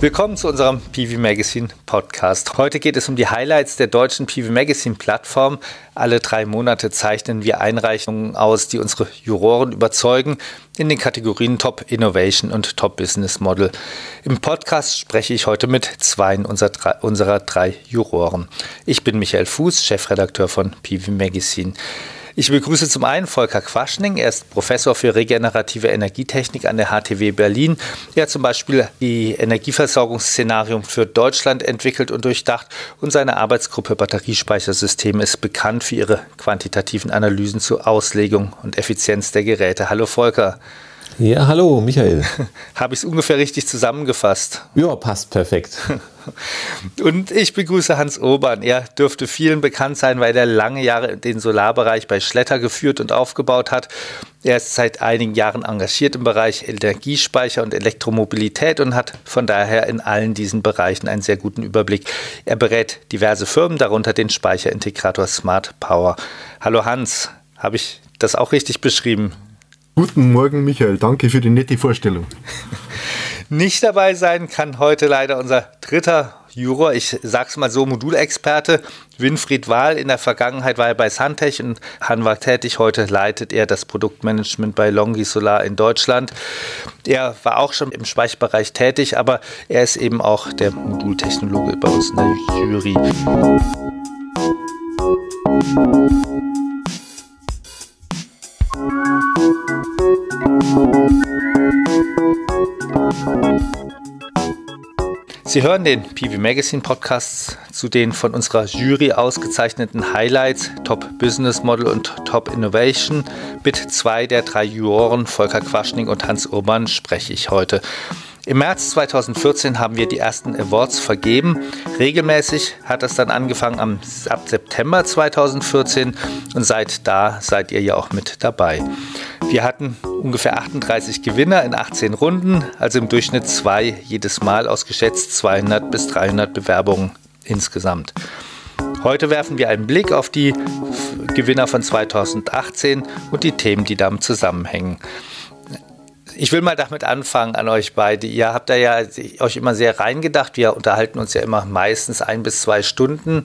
Willkommen zu unserem PV Magazine Podcast. Heute geht es um die Highlights der deutschen PV Magazine Plattform. Alle drei Monate zeichnen wir Einreichungen aus, die unsere Juroren überzeugen in den Kategorien Top Innovation und Top Business Model. Im Podcast spreche ich heute mit zwei unserer drei, unserer drei Juroren. Ich bin Michael Fuß, Chefredakteur von PV Magazine. Ich begrüße zum einen Volker Quaschning. Er ist Professor für regenerative Energietechnik an der HTW Berlin. Er hat zum Beispiel die Energieversorgungsszenarien für Deutschland entwickelt und durchdacht. Und seine Arbeitsgruppe Batteriespeichersysteme ist bekannt für ihre quantitativen Analysen zur Auslegung und Effizienz der Geräte. Hallo Volker. Ja, hallo Michael. Habe ich es ungefähr richtig zusammengefasst? Ja, passt perfekt. Und ich begrüße Hans Obern. Er dürfte vielen bekannt sein, weil er lange Jahre den Solarbereich bei Schletter geführt und aufgebaut hat. Er ist seit einigen Jahren engagiert im Bereich Energiespeicher und Elektromobilität und hat von daher in allen diesen Bereichen einen sehr guten Überblick. Er berät diverse Firmen, darunter den Speicherintegrator Smart Power. Hallo Hans, habe ich das auch richtig beschrieben? Guten Morgen, Michael. Danke für die nette Vorstellung. Nicht dabei sein kann heute leider unser dritter Juror, ich sag's mal so, Modulexperte, Winfried Wahl. In der Vergangenheit war er bei Santech und Hanwag tätig. Heute leitet er das Produktmanagement bei Longi Solar in Deutschland. Er war auch schon im Speicherbereich tätig, aber er ist eben auch der Modultechnologe bei uns in der Jury. Sie hören den PV Magazine Podcast zu den von unserer Jury ausgezeichneten Highlights Top Business Model und Top Innovation. Mit zwei der drei Juroren, Volker Quaschning und Hans Urban, spreche ich heute. Im März 2014 haben wir die ersten Awards vergeben. Regelmäßig hat das dann angefangen am, ab September 2014 und seit da seid ihr ja auch mit dabei. Wir hatten ungefähr 38 Gewinner in 18 Runden, also im Durchschnitt zwei jedes Mal aus geschätzt 200 bis 300 Bewerbungen insgesamt. Heute werfen wir einen Blick auf die Gewinner von 2018 und die Themen, die damit zusammenhängen. Ich will mal damit anfangen an euch beide. Ihr habt da ja euch immer sehr reingedacht. Wir unterhalten uns ja immer meistens ein bis zwei Stunden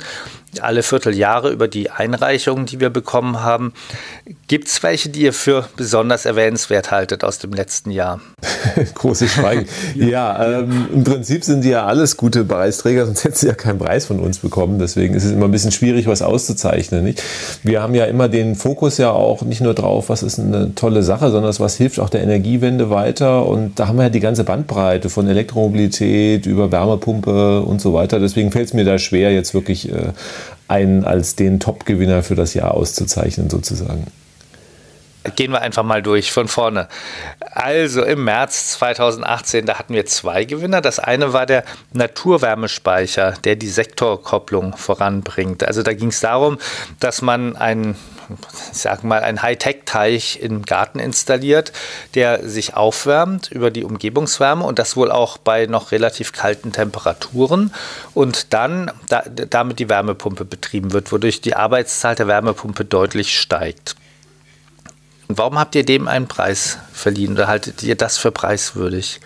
alle Vierteljahre über die Einreichungen, die wir bekommen haben. Gibt es welche, die ihr für besonders erwähnenswert haltet aus dem letzten Jahr? Große Schweigen. ja, ähm, im Prinzip sind die ja alles gute Preisträger, sonst hätten sie ja keinen Preis von uns bekommen. Deswegen ist es immer ein bisschen schwierig, was auszuzeichnen. Nicht? Wir haben ja immer den Fokus ja auch nicht nur drauf, was ist eine tolle Sache, sondern was hilft auch der Energiewende weiter. Und da haben wir ja die ganze Bandbreite von Elektromobilität über Wärmepumpe und so weiter. Deswegen fällt es mir da schwer, jetzt wirklich äh, einen als den Top-Gewinner für das Jahr auszuzeichnen, sozusagen. Gehen wir einfach mal durch von vorne. Also im März 2018, da hatten wir zwei Gewinner. Das eine war der Naturwärmespeicher, der die Sektorkopplung voranbringt. Also da ging es darum, dass man einen ich sag mal, ein Hightech-Teich im Garten installiert, der sich aufwärmt über die Umgebungswärme und das wohl auch bei noch relativ kalten Temperaturen und dann da, damit die Wärmepumpe betrieben wird, wodurch die Arbeitszahl der Wärmepumpe deutlich steigt. Und warum habt ihr dem einen Preis verliehen oder haltet ihr das für preiswürdig?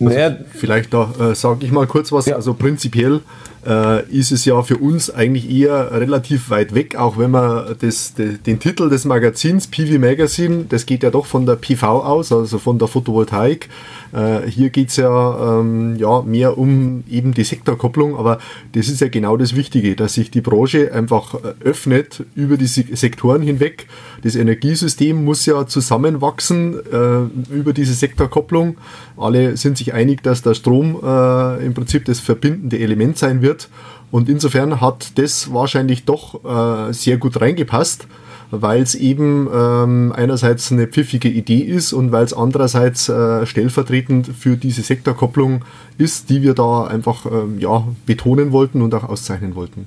Also naja, vielleicht da äh, sage ich mal kurz was. Ja. Also prinzipiell äh, ist es ja für uns eigentlich eher relativ weit weg, auch wenn man das, de, den Titel des Magazins, PV Magazine, das geht ja doch von der PV aus, also von der Photovoltaik. Äh, hier geht es ja, ähm, ja mehr um eben die Sektorkopplung, aber das ist ja genau das Wichtige, dass sich die Branche einfach äh, öffnet über die Sektoren hinweg. Das Energiesystem muss ja zusammenwachsen äh, über diese Sektorkopplung. Alle sind sich einig, dass der Strom äh, im Prinzip das verbindende Element sein wird. Und insofern hat das wahrscheinlich doch äh, sehr gut reingepasst weil es eben ähm, einerseits eine pfiffige Idee ist und weil es andererseits äh, stellvertretend für diese Sektorkopplung ist, die wir da einfach ähm, ja, betonen wollten und auch auszeichnen wollten.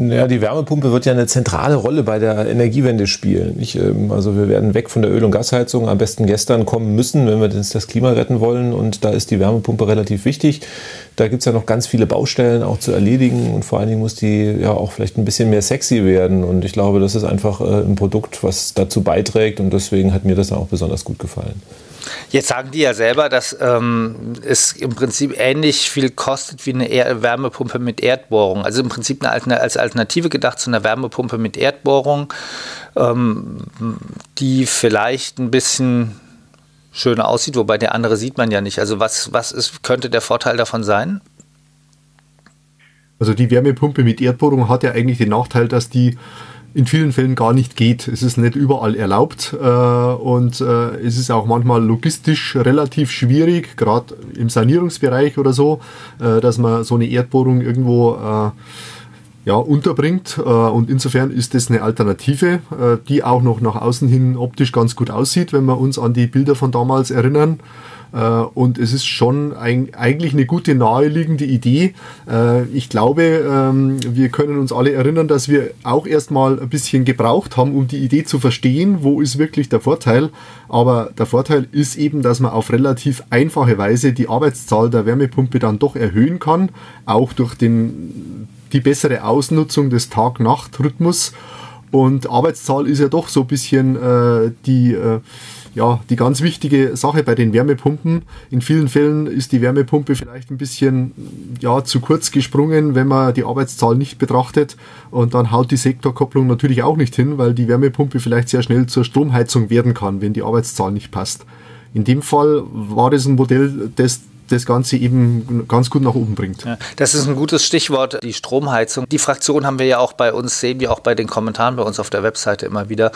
Ja, die Wärmepumpe wird ja eine zentrale Rolle bei der Energiewende spielen. Ich, ähm, also wir werden weg von der Öl- und Gasheizung am besten gestern kommen müssen, wenn wir das Klima retten wollen. Und da ist die Wärmepumpe relativ wichtig. Da gibt es ja noch ganz viele Baustellen auch zu erledigen und vor allen Dingen muss die ja auch vielleicht ein bisschen mehr sexy werden. Und ich glaube, das ist einfach äh, ein Produkt, was dazu beiträgt und deswegen hat mir das auch besonders gut gefallen. Jetzt sagen die ja selber, dass ähm, es im Prinzip ähnlich viel kostet wie eine er Wärmepumpe mit Erdbohrung. Also im Prinzip eine, als Alternative gedacht zu einer Wärmepumpe mit Erdbohrung, ähm, die vielleicht ein bisschen schöner aussieht, wobei der andere sieht man ja nicht. Also was, was ist, könnte der Vorteil davon sein? Also die Wärmepumpe mit Erdbohrung hat ja eigentlich den Nachteil, dass die in vielen Fällen gar nicht geht. Es ist nicht überall erlaubt äh, und äh, es ist auch manchmal logistisch relativ schwierig, gerade im Sanierungsbereich oder so, äh, dass man so eine Erdbohrung irgendwo äh, ja, unterbringt. Äh, und insofern ist das eine Alternative, äh, die auch noch nach außen hin optisch ganz gut aussieht, wenn wir uns an die Bilder von damals erinnern. Äh, und es ist schon ein, eigentlich eine gute, naheliegende Idee. Ich glaube, ähm, wir können uns alle erinnern, dass wir auch erstmal ein bisschen gebraucht haben, um die Idee zu verstehen, wo ist wirklich der Vorteil. Aber der Vorteil ist eben, dass man auf relativ einfache Weise die Arbeitszahl der Wärmepumpe dann doch erhöhen kann, auch durch den, die bessere Ausnutzung des Tag-Nacht-Rhythmus. Und Arbeitszahl ist ja doch so ein bisschen äh, die äh, ja, die ganz wichtige Sache bei den Wärmepumpen. In vielen Fällen ist die Wärmepumpe vielleicht ein bisschen ja, zu kurz gesprungen, wenn man die Arbeitszahl nicht betrachtet. Und dann haut die Sektorkopplung natürlich auch nicht hin, weil die Wärmepumpe vielleicht sehr schnell zur Stromheizung werden kann, wenn die Arbeitszahl nicht passt. In dem Fall war das ein Modell, das das Ganze eben ganz gut nach oben bringt. Ja, das ist ein gutes Stichwort, die Stromheizung. Die Fraktion haben wir ja auch bei uns, sehen wir auch bei den Kommentaren bei uns auf der Webseite immer wieder,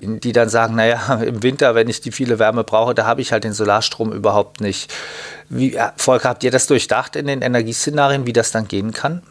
die dann sagen, naja, im Winter, wenn ich die viele Wärme brauche, da habe ich halt den Solarstrom überhaupt nicht. Wie, Volker, habt ihr das durchdacht in den Energieszenarien, wie das dann gehen kann?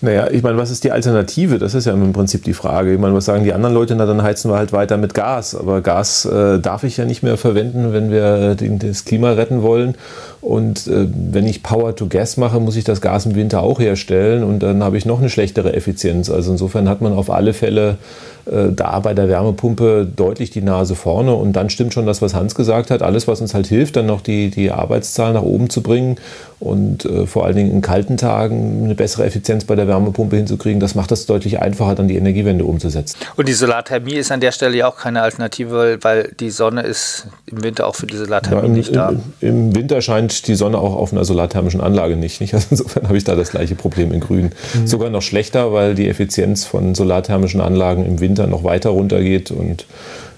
Naja, ich meine, was ist die Alternative? Das ist ja im Prinzip die Frage. Ich meine, was sagen die anderen Leute? Na, dann heizen wir halt weiter mit Gas. Aber Gas äh, darf ich ja nicht mehr verwenden, wenn wir den, das Klima retten wollen. Und äh, wenn ich Power to Gas mache, muss ich das Gas im Winter auch herstellen und dann habe ich noch eine schlechtere Effizienz. Also insofern hat man auf alle Fälle äh, da bei der Wärmepumpe deutlich die Nase vorne. Und dann stimmt schon das, was Hans gesagt hat. Alles, was uns halt hilft, dann noch die, die Arbeitszahl nach oben zu bringen und äh, vor allen Dingen in kalten Tagen eine bessere Effizienz bei der Wärmepumpe hinzukriegen, das macht es deutlich einfacher, dann die Energiewende umzusetzen. Und die Solarthermie ist an der Stelle ja auch keine Alternative, weil die Sonne ist im Winter auch für die Solarthermie ja, im, nicht da. Im, Im, Winter scheint die Sonne auch auf einer solarthermischen Anlage nicht. nicht? Also insofern habe ich da das gleiche Problem in Grün. Mhm. Sogar noch schlechter, weil die Effizienz von solarthermischen Anlagen im Winter noch weiter runtergeht und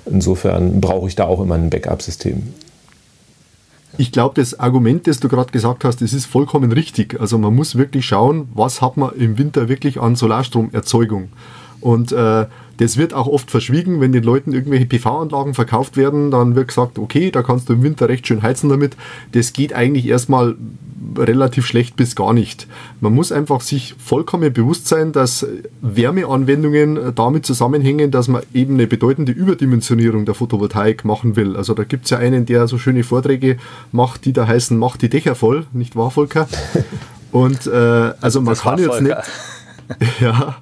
insofern brauche ich da auch immer ein Backup-System. Ich glaube, das Argument, das du gerade gesagt hast, das ist vollkommen richtig. Also man muss wirklich schauen, was hat man im Winter wirklich an Solarstromerzeugung. Und äh, das wird auch oft verschwiegen, wenn den Leuten irgendwelche PV-Anlagen verkauft werden, dann wird gesagt, okay, da kannst du im Winter recht schön heizen damit. Das geht eigentlich erstmal relativ schlecht bis gar nicht. Man muss einfach sich vollkommen bewusst sein, dass Wärmeanwendungen damit zusammenhängen, dass man eben eine bedeutende Überdimensionierung der Photovoltaik machen will. Also da gibt es ja einen, der so schöne Vorträge macht, die da heißen, macht die Dächer voll, nicht wahr, Volker? Und äh, also man das kann jetzt Volker. nicht. ja,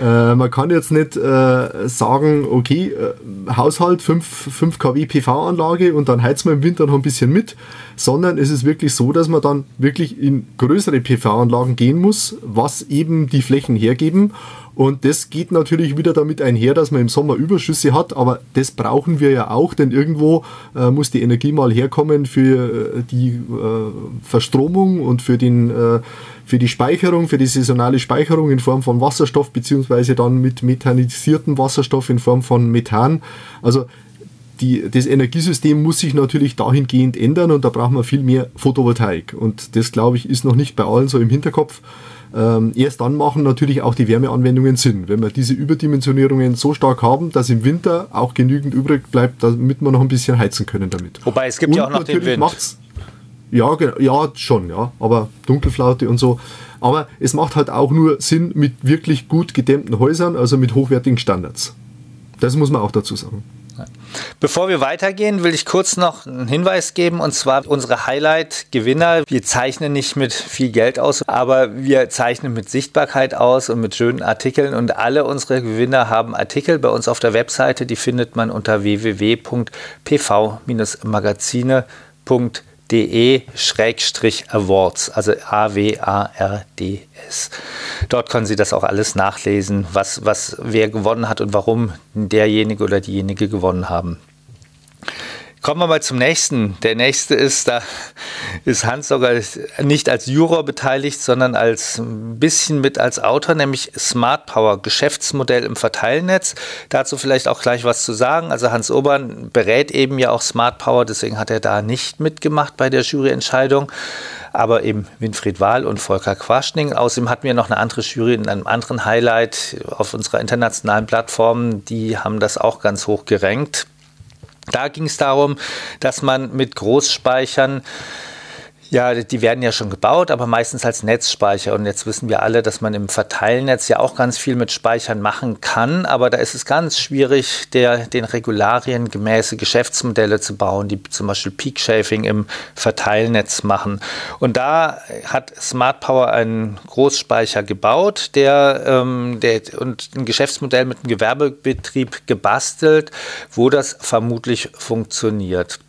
äh, man kann jetzt nicht äh, sagen, okay, äh, Haushalt 5, 5 kW PV-Anlage und dann heizt man im Winter noch ein bisschen mit, sondern es ist wirklich so, dass man dann wirklich in größere PV-Anlagen gehen muss, was eben die Flächen hergeben. Und das geht natürlich wieder damit einher, dass man im Sommer Überschüsse hat, aber das brauchen wir ja auch, denn irgendwo äh, muss die Energie mal herkommen für äh, die äh, Verstromung und für den äh, für die Speicherung, für die saisonale Speicherung in Form von Wasserstoff, beziehungsweise dann mit methanisiertem Wasserstoff in Form von Methan. Also die, das Energiesystem muss sich natürlich dahingehend ändern und da brauchen wir viel mehr Photovoltaik. Und das, glaube ich, ist noch nicht bei allen so im Hinterkopf. Ähm, erst dann machen natürlich auch die Wärmeanwendungen Sinn. Wenn wir diese Überdimensionierungen so stark haben, dass im Winter auch genügend übrig bleibt, damit wir noch ein bisschen heizen können damit. Wobei es gibt und ja auch noch den Wind. Ja, ja, schon, ja. Aber Dunkelflaute und so. Aber es macht halt auch nur Sinn mit wirklich gut gedämmten Häusern, also mit hochwertigen Standards. Das muss man auch dazu sagen. Bevor wir weitergehen, will ich kurz noch einen Hinweis geben und zwar unsere Highlight-Gewinner. Wir zeichnen nicht mit viel Geld aus, aber wir zeichnen mit Sichtbarkeit aus und mit schönen Artikeln und alle unsere Gewinner haben Artikel bei uns auf der Webseite, die findet man unter www.pv-magazine.de de-awards, also A-W-A-R-D-S. Dort können Sie das auch alles nachlesen, was, was wer gewonnen hat und warum derjenige oder diejenige gewonnen haben. Kommen wir mal zum nächsten. Der nächste ist, da ist Hans sogar nicht als Juror beteiligt, sondern als ein bisschen mit als Autor, nämlich Smart Power, Geschäftsmodell im Verteilnetz. Dazu vielleicht auch gleich was zu sagen. Also Hans Obern berät eben ja auch Smart Power, deswegen hat er da nicht mitgemacht bei der Juryentscheidung aber eben Winfried Wahl und Volker Quaschning. Außerdem hatten wir noch eine andere Jury in einem anderen Highlight auf unserer internationalen Plattform. Die haben das auch ganz hoch gerankt. Da ging es darum, dass man mit Großspeichern ja, die werden ja schon gebaut, aber meistens als Netzspeicher. Und jetzt wissen wir alle, dass man im Verteilnetz ja auch ganz viel mit Speichern machen kann. Aber da ist es ganz schwierig, der, den Regularien gemäße Geschäftsmodelle zu bauen, die zum Beispiel Peak Shaving im Verteilnetz machen. Und da hat Smart Power einen Großspeicher gebaut, der, ähm, der und ein Geschäftsmodell mit einem Gewerbebetrieb gebastelt, wo das vermutlich funktioniert.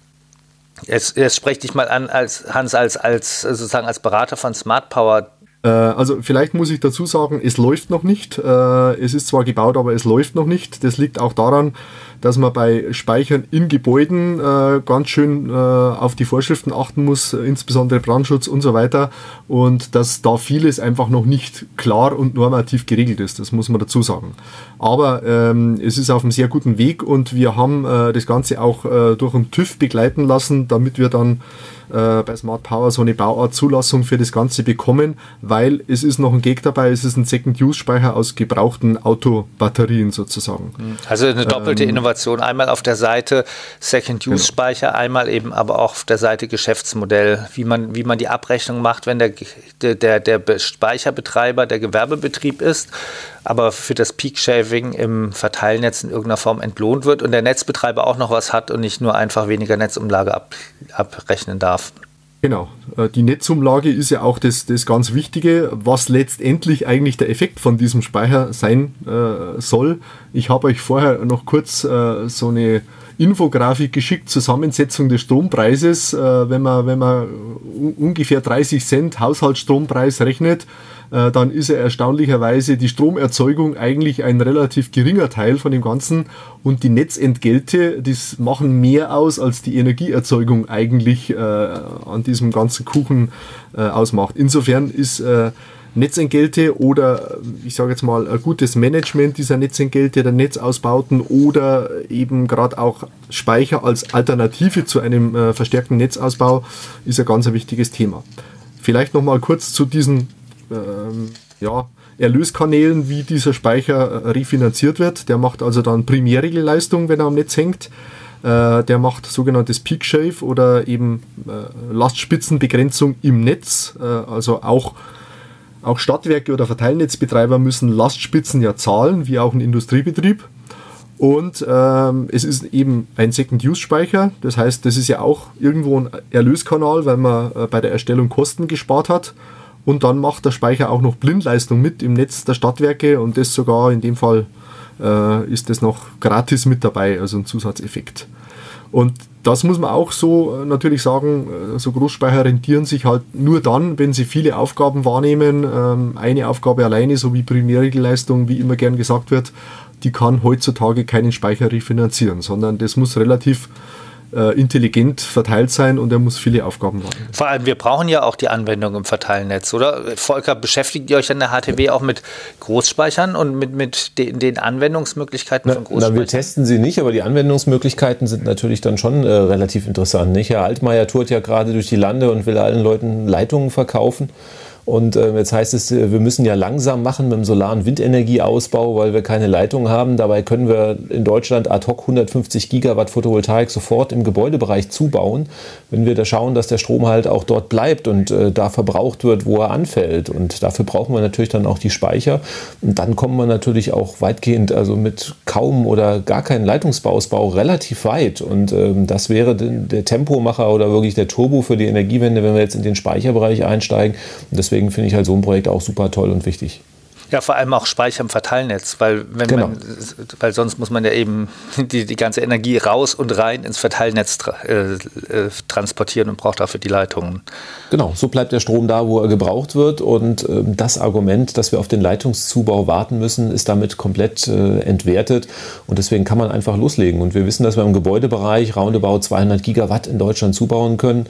Jetzt, jetzt spreche dich mal an, als Hans, als, als sozusagen als Berater von Smart Power. Äh, also vielleicht muss ich dazu sagen, es läuft noch nicht. Äh, es ist zwar gebaut, aber es läuft noch nicht. Das liegt auch daran, dass man bei Speichern in Gebäuden äh, ganz schön auf die Vorschriften achten muss, insbesondere Brandschutz und so weiter. Und dass da vieles einfach noch nicht klar und normativ geregelt ist, das muss man dazu sagen. Aber ähm, es ist auf einem sehr guten Weg und wir haben das Ganze auch durch einen TÜV begleiten lassen, damit wir dann äh, bei Smart Power so eine Bauartzulassung für das Ganze bekommen, weil es ist noch ein Gag dabei, es ist ein Second-Use-Speicher aus gebrauchten Autobatterien sozusagen. Also eine doppelte ähm, Innovation, einmal auf der Seite Second-Use-Speicher, genau. einmal eben aber auch auf der Seite Geschäftsmodell, wie man, wie man die Abrechnung macht, wenn der, der, der Speicherbetreiber der Gewerbebetrieb ist aber für das Peak Shaving im Verteilnetz in irgendeiner Form entlohnt wird und der Netzbetreiber auch noch was hat und nicht nur einfach weniger Netzumlage ab, abrechnen darf. Genau, äh, die Netzumlage ist ja auch das, das ganz Wichtige, was letztendlich eigentlich der Effekt von diesem Speicher sein äh, soll. Ich habe euch vorher noch kurz äh, so eine Infografik geschickt, Zusammensetzung des Strompreises. Äh, wenn man, wenn man ungefähr 30 Cent Haushaltsstrompreis rechnet, äh, dann ist ja erstaunlicherweise die Stromerzeugung eigentlich ein relativ geringer Teil von dem Ganzen und die Netzentgelte, das machen mehr aus, als die Energieerzeugung eigentlich äh, an diesem ganzen Kuchen äh, ausmacht. Insofern ist äh, Netzentgelte oder ich sage jetzt mal ein gutes Management dieser Netzentgelte, der Netzausbauten oder eben gerade auch Speicher als Alternative zu einem äh, verstärkten Netzausbau ist ein ganz wichtiges Thema. Vielleicht noch mal kurz zu diesen ähm, ja, Erlöskanälen, wie dieser Speicher äh, refinanziert wird. Der macht also dann Primärregelleistung, wenn er am Netz hängt. Äh, der macht sogenanntes Peak Shave oder eben äh, Lastspitzenbegrenzung im Netz. Also auch, auch Stadtwerke oder Verteilnetzbetreiber müssen Lastspitzen ja zahlen, wie auch ein Industriebetrieb. Und ähm, es ist eben ein Second-Use-Speicher. Das heißt, das ist ja auch irgendwo ein Erlöskanal, weil man äh, bei der Erstellung Kosten gespart hat. Und dann macht der Speicher auch noch Blindleistung mit im Netz der Stadtwerke und das sogar in dem Fall äh, ist das noch gratis mit dabei, also ein Zusatzeffekt. Und das muss man auch so äh, natürlich sagen, äh, so Großspeicher rentieren sich halt nur dann, wenn sie viele Aufgaben wahrnehmen. Ähm, eine Aufgabe alleine, so wie Primärregelleistung, wie immer gern gesagt wird, die kann heutzutage keinen Speicher refinanzieren, sondern das muss relativ äh, intelligent verteilt sein und er muss viele Aufgaben machen. Vor allem, wir brauchen ja auch die Anwendung im Verteilnetz, oder? Volker, beschäftigt ihr euch an der HTW auch mit Großspeichern und mit, mit den, den Anwendungsmöglichkeiten na, von Großspeichern? Na, wir testen sie nicht, aber die Anwendungsmöglichkeiten sind natürlich dann schon äh, relativ interessant. Nicht? Herr Altmaier tourt ja gerade durch die Lande und will allen Leuten Leitungen verkaufen. Und äh, jetzt heißt es, wir müssen ja langsam machen mit dem Solar- und Windenergieausbau, weil wir keine Leitung haben. Dabei können wir in Deutschland ad hoc 150 Gigawatt Photovoltaik sofort im Gebäudebereich zubauen, wenn wir da schauen, dass der Strom halt auch dort bleibt und äh, da verbraucht wird, wo er anfällt. Und dafür brauchen wir natürlich dann auch die Speicher. Und dann kommen wir natürlich auch weitgehend, also mit kaum oder gar keinen Leitungsbausbau relativ weit. Und ähm, das wäre der Tempomacher oder wirklich der Turbo für die Energiewende, wenn wir jetzt in den Speicherbereich einsteigen. Und deswegen finde ich halt so ein Projekt auch super toll und wichtig. Ja, vor allem auch Speicher im Verteilnetz, weil wenn genau. man, weil sonst muss man ja eben die, die ganze Energie raus und rein ins Verteilnetz tra äh, äh, transportieren und braucht dafür die Leitungen. Genau, so bleibt der Strom da, wo er gebraucht wird und äh, das Argument, dass wir auf den Leitungszubau warten müssen, ist damit komplett äh, entwertet und deswegen kann man einfach loslegen und wir wissen, dass wir im Gebäudebereich roundabout 200 Gigawatt in Deutschland zubauen können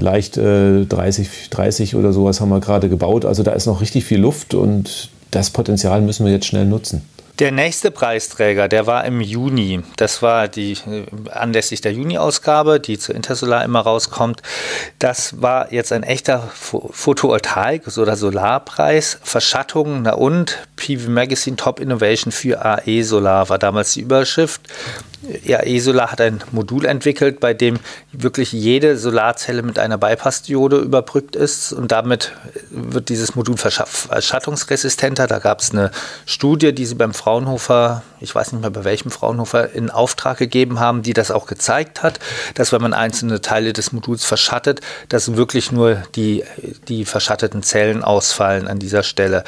vielleicht äh, 30, 30 oder sowas haben wir gerade gebaut. Also da ist noch richtig viel Luft und das Potenzial müssen wir jetzt schnell nutzen. Der nächste Preisträger, der war im Juni. Das war die äh, anlässlich der Juni-Ausgabe, die zu Intersolar immer rauskommt. Das war jetzt ein echter Photovoltaik- oder Solarpreis. Verschattung, na und PV Magazine Top Innovation für AE Solar war damals die Überschrift ja, Esolar hat ein Modul entwickelt, bei dem wirklich jede Solarzelle mit einer Bypass-Diode überbrückt ist und damit wird dieses Modul verschattungsresistenter. Da gab es eine Studie, die sie beim Fraunhofer, ich weiß nicht mehr bei welchem Fraunhofer, in Auftrag gegeben haben, die das auch gezeigt hat, dass wenn man einzelne Teile des Moduls verschattet, dass wirklich nur die, die verschatteten Zellen ausfallen an dieser Stelle.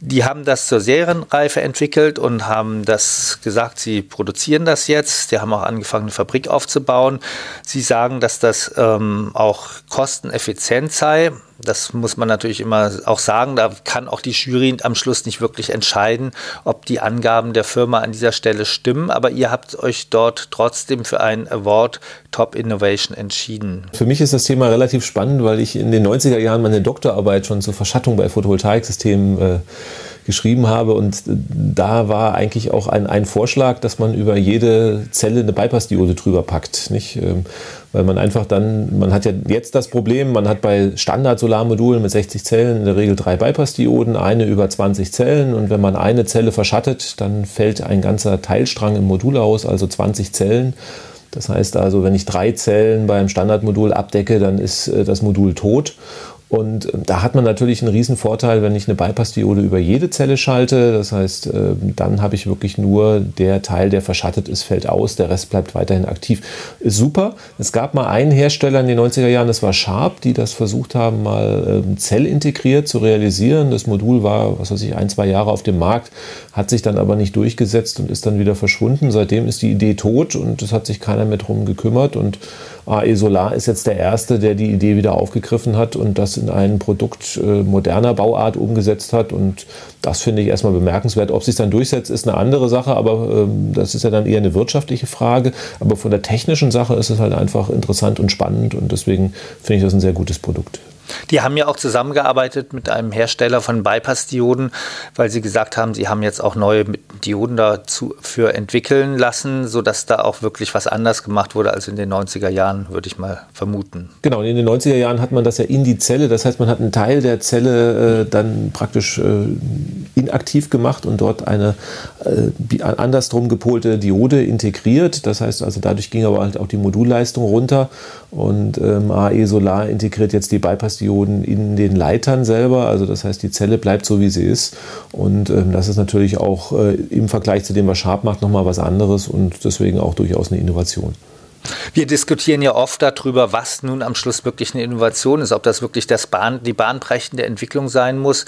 Die haben das zur Serienreife entwickelt und haben das gesagt, sie produzieren das jetzt. Die haben auch angefangen, eine Fabrik aufzubauen. Sie sagen, dass das ähm, auch kosteneffizient sei. Das muss man natürlich immer auch sagen. Da kann auch die Jury am Schluss nicht wirklich entscheiden, ob die Angaben der Firma an dieser Stelle stimmen. Aber ihr habt euch dort trotzdem für einen Award Top Innovation entschieden. Für mich ist das Thema relativ spannend, weil ich in den 90er Jahren meine Doktorarbeit schon zur Verschattung bei Photovoltaiksystemen äh, geschrieben habe. Und da war eigentlich auch ein, ein Vorschlag, dass man über jede Zelle eine Bypass-Diode drüber packt. Nicht? Ähm, weil man einfach dann, man hat ja jetzt das Problem, man hat bei Standard-Solarmodulen mit 60 Zellen in der Regel drei Bypass-Dioden, eine über 20 Zellen. Und wenn man eine Zelle verschattet, dann fällt ein ganzer Teilstrang im Modul aus, also 20 Zellen. Das heißt also, wenn ich drei Zellen beim Standardmodul abdecke, dann ist äh, das Modul tot. Und ähm, da hat man natürlich einen riesen Vorteil, wenn ich eine Bypass-Diode über jede Zelle schalte. Das heißt, ähm, dann habe ich wirklich nur der Teil, der verschattet ist, fällt aus, der Rest bleibt weiterhin aktiv. Ist super. Es gab mal einen Hersteller in den 90er Jahren, das war Sharp, die das versucht haben, mal ähm, zellintegriert zu realisieren. Das Modul war, was weiß ich, ein, zwei Jahre auf dem Markt, hat sich dann aber nicht durchgesetzt und ist dann wieder verschwunden. Seitdem ist die Idee tot und es hat sich keiner mehr drum gekümmert und AE Solar ist jetzt der Erste, der die Idee wieder aufgegriffen hat und das in ein Produkt äh, moderner Bauart umgesetzt hat. Und das finde ich erstmal bemerkenswert. Ob sich dann durchsetzt, ist eine andere Sache, aber ähm, das ist ja dann eher eine wirtschaftliche Frage. Aber von der technischen Sache ist es halt einfach interessant und spannend und deswegen finde ich das ein sehr gutes Produkt. Die haben ja auch zusammengearbeitet mit einem Hersteller von Bypass-Dioden, weil sie gesagt haben, sie haben jetzt auch neue Dioden dafür entwickeln lassen, sodass da auch wirklich was anders gemacht wurde als in den 90er Jahren, würde ich mal vermuten. Genau, in den 90er Jahren hat man das ja in die Zelle, das heißt, man hat einen Teil der Zelle äh, dann praktisch äh, inaktiv gemacht und dort eine äh, andersrum gepolte Diode integriert. Das heißt also, dadurch ging aber halt auch die Modulleistung runter und ähm, AE Solar integriert jetzt die Bypass-Dioden in den Leitern selber. Also das heißt, die Zelle bleibt so, wie sie ist. Und ähm, das ist natürlich auch äh, im Vergleich zu dem, was Sharp macht, nochmal was anderes und deswegen auch durchaus eine Innovation. Wir diskutieren ja oft darüber, was nun am Schluss wirklich eine Innovation ist, ob das wirklich das Bahn, die bahnbrechende Entwicklung sein muss,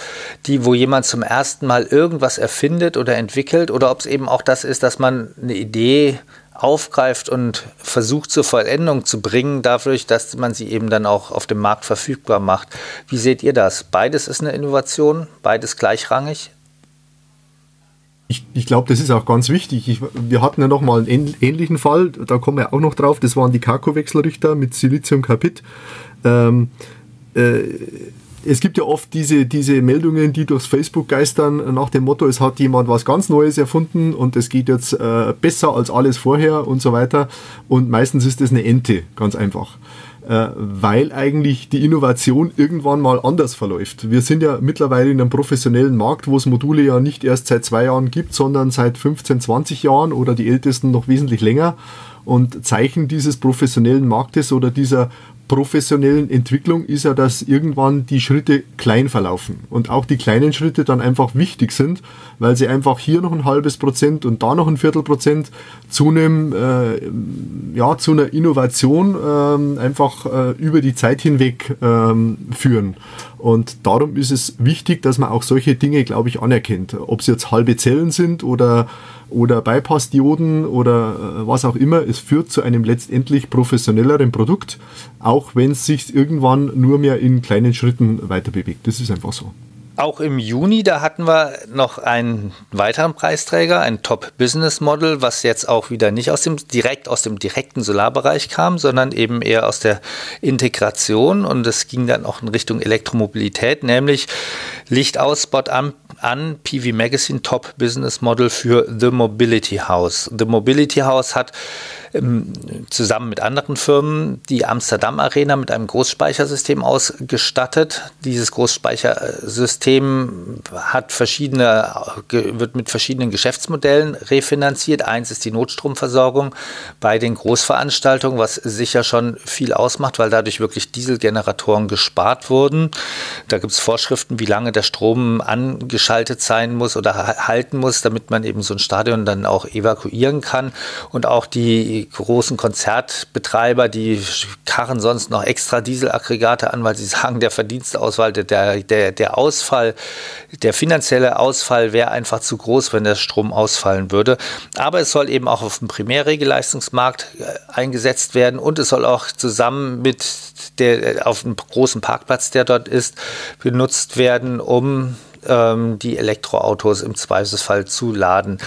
die, wo jemand zum ersten Mal irgendwas erfindet oder entwickelt, oder ob es eben auch das ist, dass man eine Idee aufgreift und versucht zur Vollendung zu bringen, dadurch, dass man sie eben dann auch auf dem Markt verfügbar macht. Wie seht ihr das? Beides ist eine Innovation, beides gleichrangig? Ich, ich glaube, das ist auch ganz wichtig. Ich, wir hatten ja noch mal einen ähnlichen Fall, da kommen wir auch noch drauf, das waren die Kako-Wechselrichter mit Siliziumkarbid. Ähm, äh, es gibt ja oft diese, diese Meldungen, die durchs Facebook geistern, nach dem Motto, es hat jemand was ganz Neues erfunden und es geht jetzt äh, besser als alles vorher und so weiter. Und meistens ist das eine Ente, ganz einfach. Äh, weil eigentlich die Innovation irgendwann mal anders verläuft. Wir sind ja mittlerweile in einem professionellen Markt, wo es Module ja nicht erst seit zwei Jahren gibt, sondern seit 15, 20 Jahren oder die ältesten noch wesentlich länger. Und Zeichen dieses professionellen Marktes oder dieser professionellen Entwicklung ist ja, dass irgendwann die Schritte klein verlaufen und auch die kleinen Schritte dann einfach wichtig sind, weil sie einfach hier noch ein halbes Prozent und da noch ein Viertel Prozent zu einem, äh, ja, zu einer Innovation äh, einfach äh, über die Zeit hinweg äh, führen. Und darum ist es wichtig, dass man auch solche Dinge, glaube ich, anerkennt. Ob es jetzt halbe Zellen sind oder, oder Bypass-Dioden oder äh, was auch immer, es führt zu einem letztendlich professionelleren Produkt, auch wenn es sich irgendwann nur mehr in kleinen Schritten weiter bewegt. Das ist einfach so. Auch im Juni, da hatten wir noch einen weiteren Preisträger, ein Top Business Model, was jetzt auch wieder nicht aus dem direkt aus dem direkten Solarbereich kam, sondern eben eher aus der Integration und es ging dann auch in Richtung Elektromobilität, nämlich Licht aus, Spot an, an PV Magazine Top Business Model für The Mobility House. The Mobility House hat zusammen mit anderen Firmen die Amsterdam Arena mit einem Großspeichersystem ausgestattet. Dieses Großspeichersystem hat verschiedene, wird mit verschiedenen Geschäftsmodellen refinanziert. Eins ist die Notstromversorgung bei den Großveranstaltungen, was sicher schon viel ausmacht, weil dadurch wirklich Dieselgeneratoren gespart wurden. Da gibt es Vorschriften, wie lange der Strom angeschaltet sein muss oder halten muss, damit man eben so ein Stadion dann auch evakuieren kann. Und auch die großen Konzertbetreiber, die karren sonst noch extra Dieselaggregate an, weil sie sagen, der Verdienstausfall, der, der, der Ausfall, der finanzielle Ausfall wäre einfach zu groß, wenn der Strom ausfallen würde. Aber es soll eben auch auf dem Primärregelleistungsmarkt äh, eingesetzt werden und es soll auch zusammen mit der, auf dem großen Parkplatz, der dort ist, benutzt werden, um ähm, die Elektroautos im Zweifelsfall zu laden.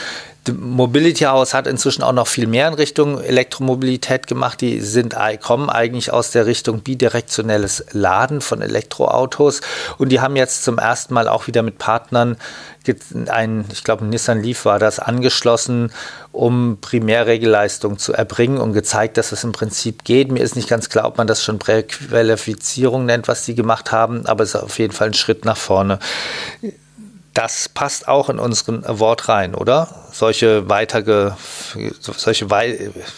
Mobility House hat inzwischen auch noch viel mehr in Richtung Elektromobilität gemacht. Die sind, kommen eigentlich aus der Richtung bidirektionelles Laden von Elektroautos und die haben jetzt zum ersten Mal auch wieder mit Partnern ein, ich glaube, Nissan Leaf war das, angeschlossen, um Primärregelleistung zu erbringen und gezeigt, dass es im Prinzip geht. Mir ist nicht ganz klar, ob man das schon Präqualifizierung nennt, was die gemacht haben, aber es ist auf jeden Fall ein Schritt nach vorne das passt auch in unseren Award rein, oder? Solche weitere, solche,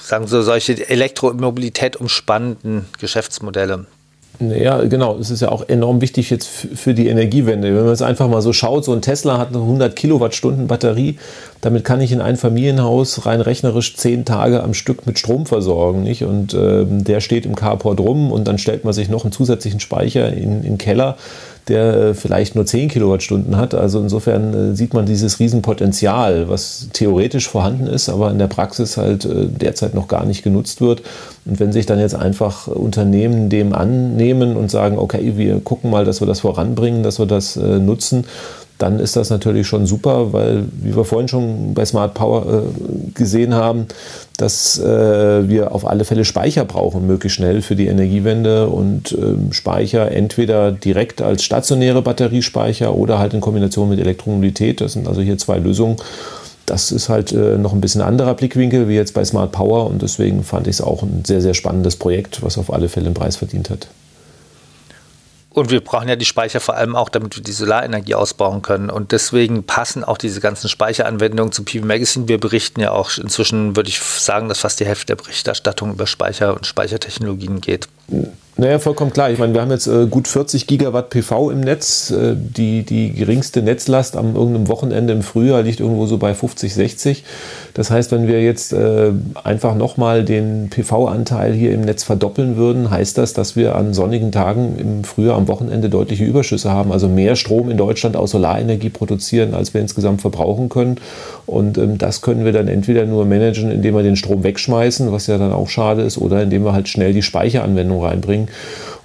sagen so, solche Elektromobilität umspannenden Geschäftsmodelle. Ja, genau. Es ist ja auch enorm wichtig jetzt für die Energiewende. Wenn man es einfach mal so schaut, so ein Tesla hat eine 100 Kilowattstunden Batterie. Damit kann ich in ein Familienhaus rein rechnerisch zehn Tage am Stück mit Strom versorgen. Nicht? Und äh, der steht im Carport rum und dann stellt man sich noch einen zusätzlichen Speicher in, in den Keller der äh, vielleicht nur 10 Kilowattstunden hat. Also insofern äh, sieht man dieses Riesenpotenzial, was theoretisch vorhanden ist, aber in der Praxis halt äh, derzeit noch gar nicht genutzt wird. Und wenn sich dann jetzt einfach Unternehmen dem annehmen und sagen, okay, wir gucken mal, dass wir das voranbringen, dass wir das nutzen, dann ist das natürlich schon super, weil, wie wir vorhin schon bei Smart Power äh, gesehen haben, dass äh, wir auf alle Fälle Speicher brauchen, möglichst schnell für die Energiewende und äh, Speicher entweder direkt als stationäre Batteriespeicher oder halt in Kombination mit Elektromobilität. Das sind also hier zwei Lösungen. Das ist halt äh, noch ein bisschen anderer Blickwinkel wie jetzt bei Smart Power und deswegen fand ich es auch ein sehr, sehr spannendes Projekt, was auf alle Fälle einen Preis verdient hat. Und wir brauchen ja die Speicher vor allem auch, damit wir die Solarenergie ausbauen können. Und deswegen passen auch diese ganzen Speicheranwendungen zu PV Magazine. Wir berichten ja auch inzwischen, würde ich sagen, dass fast die Hälfte der Berichterstattung über Speicher und Speichertechnologien geht. Naja, vollkommen klar. Ich meine, wir haben jetzt äh, gut 40 Gigawatt PV im Netz. Äh, die, die geringste Netzlast am irgendeinem Wochenende im Frühjahr liegt irgendwo so bei 50, 60. Das heißt, wenn wir jetzt äh, einfach nochmal den PV-Anteil hier im Netz verdoppeln würden, heißt das, dass wir an sonnigen Tagen im Frühjahr am Wochenende deutliche Überschüsse haben. Also mehr Strom in Deutschland aus Solarenergie produzieren, als wir insgesamt verbrauchen können. Und ähm, das können wir dann entweder nur managen, indem wir den Strom wegschmeißen, was ja dann auch schade ist, oder indem wir halt schnell die Speicheranwendung reinbringen bringen.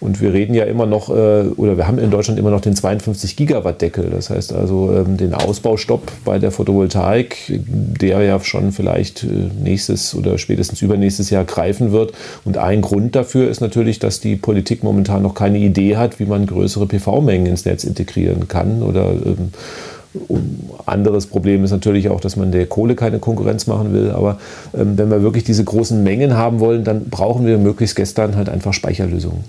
Und wir reden ja immer noch, äh, oder wir haben in Deutschland immer noch den 52 Gigawatt Deckel. Das heißt also ähm, den Ausbaustopp bei der Photovoltaik, der ja schon vielleicht äh, nächstes oder spätestens übernächstes Jahr greifen wird. Und ein Grund dafür ist natürlich, dass die Politik momentan noch keine Idee hat, wie man größere PV-Mengen ins Netz integrieren kann oder ähm, anderes Problem ist natürlich auch, dass man der Kohle keine Konkurrenz machen will. Aber ähm, wenn wir wirklich diese großen Mengen haben wollen, dann brauchen wir möglichst gestern halt einfach Speicherlösungen.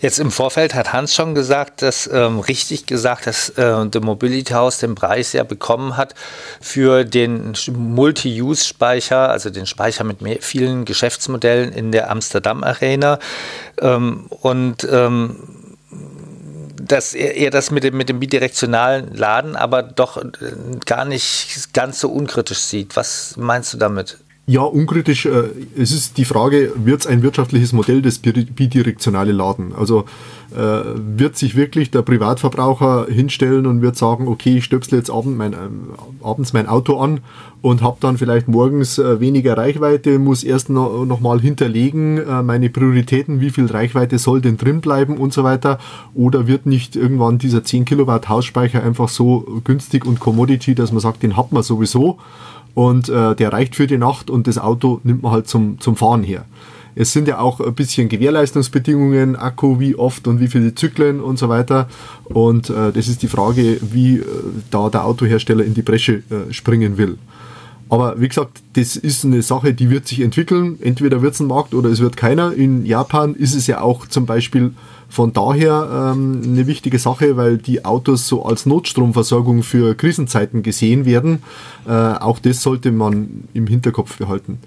Jetzt im Vorfeld hat Hans schon gesagt, dass ähm, richtig gesagt, dass äh, Mobility House den Preis ja bekommen hat für den Multi-Use-Speicher, also den Speicher mit mehr, vielen Geschäftsmodellen in der Amsterdam Arena. Ähm, und ähm, dass er, das mit dem, mit dem bidirektionalen Laden aber doch äh, gar nicht ganz so unkritisch sieht. Was meinst du damit? Ja, unkritisch. Äh, es ist die Frage, wird es ein wirtschaftliches Modell, das bidirektionale Laden? Also äh, wird sich wirklich der Privatverbraucher hinstellen und wird sagen, okay, ich stöpsle jetzt abend mein, äh, abends mein Auto an und habe dann vielleicht morgens äh, weniger Reichweite, muss erst noch, noch mal hinterlegen, äh, meine Prioritäten, wie viel Reichweite soll denn drin bleiben und so weiter. Oder wird nicht irgendwann dieser 10 Kilowatt Hausspeicher einfach so günstig und Commodity, dass man sagt, den hat man sowieso und äh, der reicht für die Nacht und das Auto nimmt man halt zum, zum Fahren her. Es sind ja auch ein bisschen Gewährleistungsbedingungen, Akku, wie oft und wie viele Zyklen und so weiter. Und äh, das ist die Frage, wie äh, da der Autohersteller in die Bresche äh, springen will. Aber wie gesagt, das ist eine Sache, die wird sich entwickeln. Entweder wird es ein Markt oder es wird keiner. In Japan ist es ja auch zum Beispiel von daher ähm, eine wichtige Sache, weil die Autos so als Notstromversorgung für Krisenzeiten gesehen werden. Äh, auch das sollte man im Hinterkopf behalten.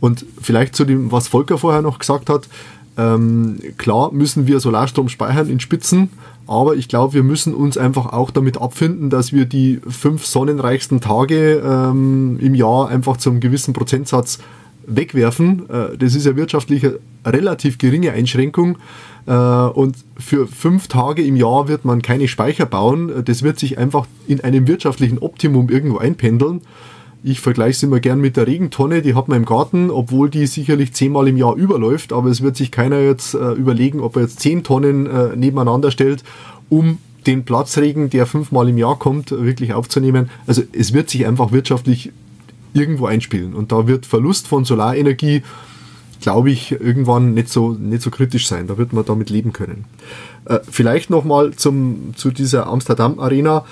Und vielleicht zu dem, was Volker vorher noch gesagt hat. Ähm, klar müssen wir Solarstrom speichern in Spitzen, aber ich glaube, wir müssen uns einfach auch damit abfinden, dass wir die fünf sonnenreichsten Tage ähm, im Jahr einfach zum gewissen Prozentsatz wegwerfen. Äh, das ist ja wirtschaftlich eine relativ geringe Einschränkung. Äh, und für fünf Tage im Jahr wird man keine Speicher bauen. Das wird sich einfach in einem wirtschaftlichen Optimum irgendwo einpendeln. Ich vergleiche es immer gern mit der Regentonne, die hat man im Garten, obwohl die sicherlich zehnmal im Jahr überläuft, aber es wird sich keiner jetzt äh, überlegen, ob er jetzt zehn Tonnen äh, nebeneinander stellt, um den Platzregen, der fünfmal im Jahr kommt, wirklich aufzunehmen. Also es wird sich einfach wirtschaftlich irgendwo einspielen und da wird Verlust von Solarenergie glaube ich, irgendwann nicht so, nicht so kritisch sein. Da wird man damit leben können. Äh, vielleicht nochmal zu dieser Amsterdam Arena.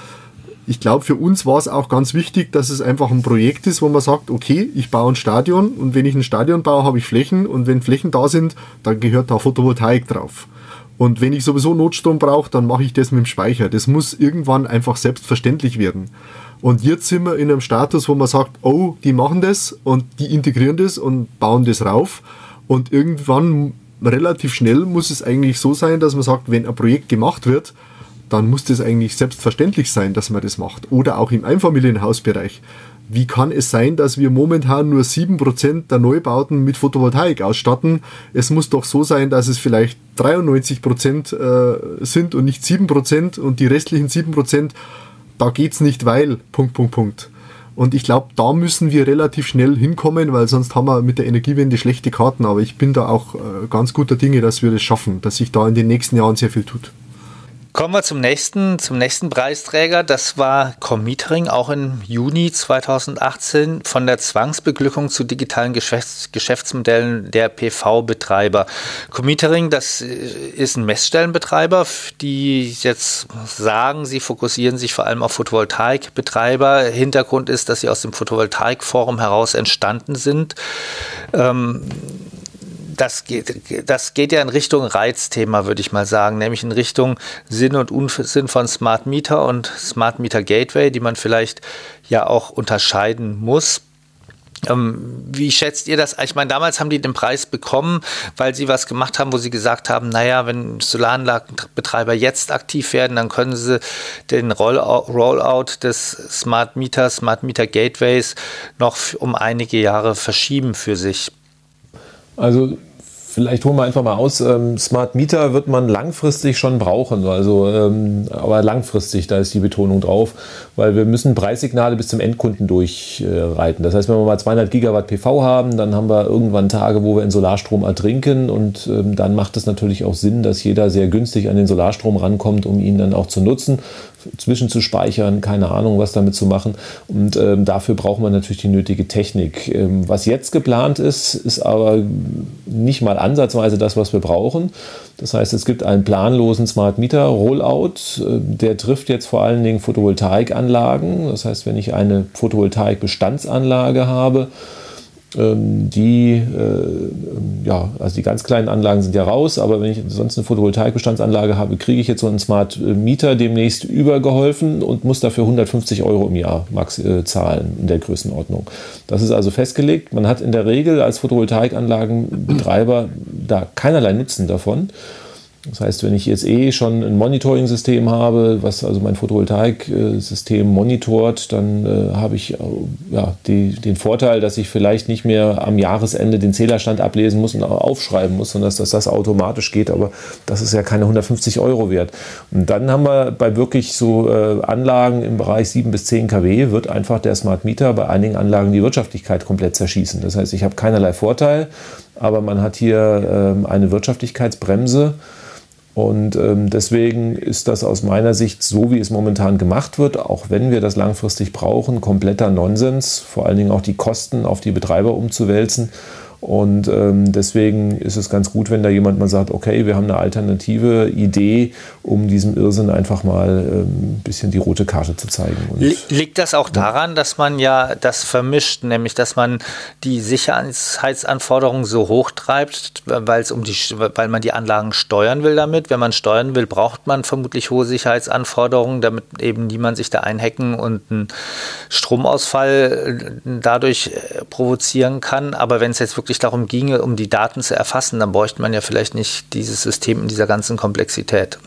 Ich glaube, für uns war es auch ganz wichtig, dass es einfach ein Projekt ist, wo man sagt, okay, ich baue ein Stadion und wenn ich ein Stadion baue, habe ich Flächen und wenn Flächen da sind, dann gehört da Photovoltaik drauf. Und wenn ich sowieso Notstrom brauche, dann mache ich das mit dem Speicher. Das muss irgendwann einfach selbstverständlich werden. Und jetzt sind wir in einem Status, wo man sagt, oh, die machen das und die integrieren das und bauen das rauf. Und irgendwann relativ schnell muss es eigentlich so sein, dass man sagt, wenn ein Projekt gemacht wird, dann muss das eigentlich selbstverständlich sein, dass man das macht. Oder auch im Einfamilienhausbereich. Wie kann es sein, dass wir momentan nur 7% der Neubauten mit Photovoltaik ausstatten? Es muss doch so sein, dass es vielleicht 93% äh, sind und nicht 7% und die restlichen 7% da geht's nicht, weil, Punkt, Punkt, Punkt. Und ich glaube, da müssen wir relativ schnell hinkommen, weil sonst haben wir mit der Energiewende schlechte Karten. Aber ich bin da auch äh, ganz guter Dinge, dass wir das schaffen, dass sich da in den nächsten Jahren sehr viel tut. Kommen wir zum nächsten, zum nächsten Preisträger. Das war Commetering, auch im Juni 2018 von der Zwangsbeglückung zu digitalen Geschäfts Geschäftsmodellen der PV-Betreiber. Commetering, das ist ein Messstellenbetreiber, die jetzt sagen, sie fokussieren sich vor allem auf Photovoltaikbetreiber. Hintergrund ist, dass sie aus dem Photovoltaikforum heraus entstanden sind. Ähm, das geht, das geht ja in Richtung Reizthema, würde ich mal sagen, nämlich in Richtung Sinn und Unsinn von Smart Meter und Smart Meter Gateway, die man vielleicht ja auch unterscheiden muss. Ähm, wie schätzt ihr das? Ich meine, damals haben die den Preis bekommen, weil sie was gemacht haben, wo sie gesagt haben, naja, wenn Solaranlagenbetreiber jetzt aktiv werden, dann können sie den Rollout des Smart Meters, Smart Meter Gateways noch um einige Jahre verschieben für sich. Also Vielleicht holen wir einfach mal aus. Ähm, Smart Meter wird man langfristig schon brauchen. Also, ähm, aber langfristig, da ist die Betonung drauf, weil wir müssen Preissignale bis zum Endkunden durchreiten. Das heißt, wenn wir mal 200 Gigawatt PV haben, dann haben wir irgendwann Tage, wo wir in Solarstrom ertrinken und ähm, dann macht es natürlich auch Sinn, dass jeder sehr günstig an den Solarstrom rankommt, um ihn dann auch zu nutzen zwischenzuspeichern, keine Ahnung, was damit zu machen. Und ähm, dafür braucht man natürlich die nötige Technik. Ähm, was jetzt geplant ist, ist aber nicht mal ansatzweise das, was wir brauchen. Das heißt, es gibt einen planlosen Smart Meter Rollout. Äh, der trifft jetzt vor allen Dingen Photovoltaikanlagen. Das heißt, wenn ich eine Photovoltaik-Bestandsanlage habe, ähm, die, äh, ja, also die ganz kleinen Anlagen sind ja raus, aber wenn ich sonst eine Photovoltaikbestandsanlage habe, kriege ich jetzt so einen Smart Meter demnächst übergeholfen und muss dafür 150 Euro im Jahr max äh, zahlen in der Größenordnung. Das ist also festgelegt. Man hat in der Regel als Photovoltaikanlagenbetreiber da keinerlei Nutzen davon. Das heißt, wenn ich jetzt eh schon ein Monitoring-System habe, was also mein Photovoltaik-System monitort, dann äh, habe ich äh, ja, die, den Vorteil, dass ich vielleicht nicht mehr am Jahresende den Zählerstand ablesen muss und aufschreiben muss, sondern dass, dass das automatisch geht. Aber das ist ja keine 150 Euro wert. Und dann haben wir bei wirklich so äh, Anlagen im Bereich 7 bis 10 kW, wird einfach der Smart Meter bei einigen Anlagen die Wirtschaftlichkeit komplett zerschießen. Das heißt, ich habe keinerlei Vorteil, aber man hat hier äh, eine Wirtschaftlichkeitsbremse. Und ähm, deswegen ist das aus meiner Sicht, so wie es momentan gemacht wird, auch wenn wir das langfristig brauchen, kompletter Nonsens, vor allen Dingen auch die Kosten auf die Betreiber umzuwälzen. Und ähm, deswegen ist es ganz gut, wenn da jemand mal sagt, okay, wir haben eine alternative Idee, um diesem Irrsinn einfach mal ein ähm, bisschen die rote Karte zu zeigen. Und, Liegt das auch daran, dass man ja das vermischt, nämlich dass man die Sicherheitsanforderungen so hoch treibt, weil um die, weil man die Anlagen steuern will damit. Wenn man steuern will, braucht man vermutlich hohe Sicherheitsanforderungen, damit eben niemand sich da einhacken und einen Stromausfall äh, dadurch äh, provozieren kann. Aber wenn es jetzt wirklich wirklich darum ginge, um die Daten zu erfassen, dann bräuchte man ja vielleicht nicht dieses System in dieser ganzen Komplexität.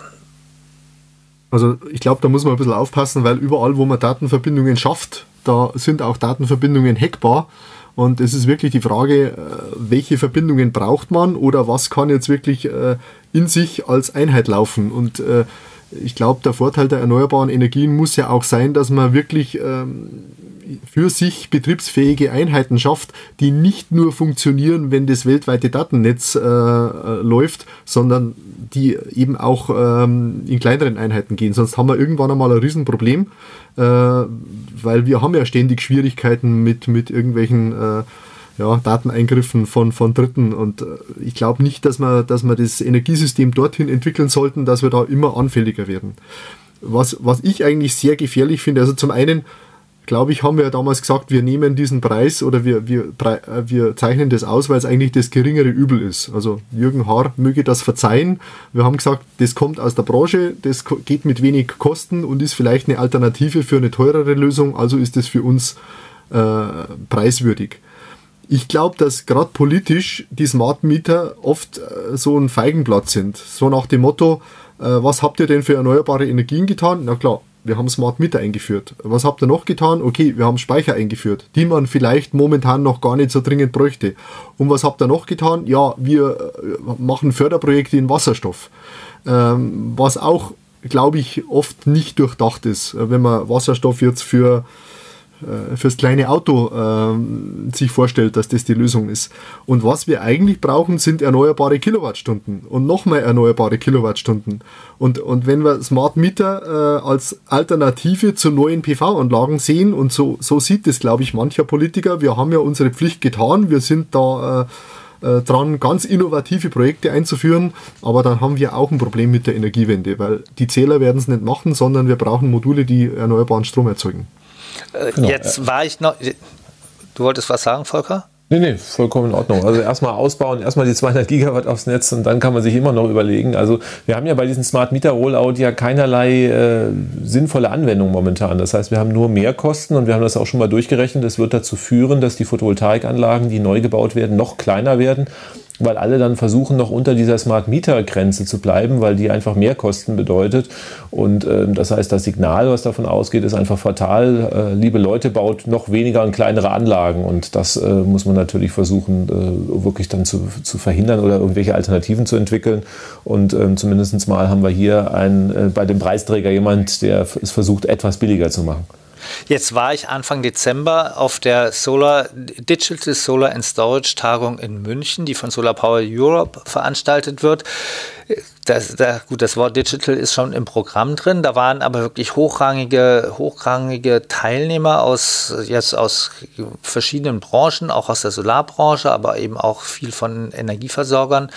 Also ich glaube, da muss man ein bisschen aufpassen, weil überall, wo man Datenverbindungen schafft, da sind auch Datenverbindungen hackbar. Und es ist wirklich die Frage, äh, welche Verbindungen braucht man oder was kann jetzt wirklich äh, in sich als Einheit laufen. Und äh, ich glaube, der Vorteil der erneuerbaren Energien muss ja auch sein, dass man wirklich ähm, für sich betriebsfähige Einheiten schafft, die nicht nur funktionieren, wenn das weltweite Datennetz äh, äh, läuft, sondern die eben auch ähm, in kleineren Einheiten gehen. Sonst haben wir irgendwann einmal ein Riesenproblem, äh, weil wir haben ja ständig Schwierigkeiten mit, mit irgendwelchen äh, ja, Dateneingriffen von, von Dritten. Und äh, ich glaube nicht, dass wir, dass wir das Energiesystem dorthin entwickeln sollten, dass wir da immer anfälliger werden. Was, was ich eigentlich sehr gefährlich finde, also zum einen, glaube ich, haben wir ja damals gesagt, wir nehmen diesen Preis oder wir, wir, äh, wir zeichnen das aus, weil es eigentlich das geringere Übel ist. Also Jürgen Haar möge das verzeihen. Wir haben gesagt, das kommt aus der Branche, das geht mit wenig Kosten und ist vielleicht eine Alternative für eine teurere Lösung, also ist das für uns äh, preiswürdig. Ich glaube, dass gerade politisch die Smart Meter oft äh, so ein Feigenblatt sind. So nach dem Motto, äh, was habt ihr denn für erneuerbare Energien getan? Na klar, wir haben Smart Meter eingeführt. Was habt ihr noch getan? Okay, wir haben Speicher eingeführt, die man vielleicht momentan noch gar nicht so dringend bräuchte. Und was habt ihr noch getan? Ja, wir äh, machen Förderprojekte in Wasserstoff. Ähm, was auch, glaube ich, oft nicht durchdacht ist, wenn man Wasserstoff jetzt für äh, fürs kleine Auto äh, sich vorstellt, dass das die Lösung ist. Und was wir eigentlich brauchen, sind erneuerbare Kilowattstunden und nochmal erneuerbare Kilowattstunden. Und, und wenn wir Smart Meter äh, als Alternative zu neuen PV-Anlagen sehen, und so, so sieht es, glaube ich, mancher Politiker, wir haben ja unsere Pflicht getan, wir sind da äh, äh, dran, ganz innovative Projekte einzuführen, aber dann haben wir auch ein Problem mit der Energiewende, weil die Zähler werden es nicht machen, sondern wir brauchen Module, die erneuerbaren Strom erzeugen. Äh, genau. Jetzt war ich noch. Du wolltest was sagen, Volker? Nee, nee, vollkommen in Ordnung. Also erstmal ausbauen, erstmal die 200 Gigawatt aufs Netz und dann kann man sich immer noch überlegen. Also wir haben ja bei diesem Smart Meter Rollout ja keinerlei äh, sinnvolle Anwendung momentan. Das heißt, wir haben nur Mehrkosten und wir haben das auch schon mal durchgerechnet. Das wird dazu führen, dass die Photovoltaikanlagen, die neu gebaut werden, noch kleiner werden weil alle dann versuchen, noch unter dieser Smart Meter Grenze zu bleiben, weil die einfach mehr Kosten bedeutet. Und ähm, das heißt, das Signal, was davon ausgeht, ist einfach fatal. Äh, liebe Leute, baut noch weniger und kleinere Anlagen. Und das äh, muss man natürlich versuchen, äh, wirklich dann zu, zu verhindern oder irgendwelche Alternativen zu entwickeln. Und ähm, zumindest mal haben wir hier einen, äh, bei dem Preisträger jemand, der es versucht, etwas billiger zu machen. Jetzt war ich Anfang Dezember auf der Solar Digital Solar and Storage Tagung in München, die von Solar Power Europe veranstaltet wird. Das, da, gut, das Wort Digital ist schon im Programm drin. Da waren aber wirklich hochrangige, hochrangige Teilnehmer aus, jetzt aus verschiedenen Branchen, auch aus der Solarbranche, aber eben auch viel von Energieversorgern.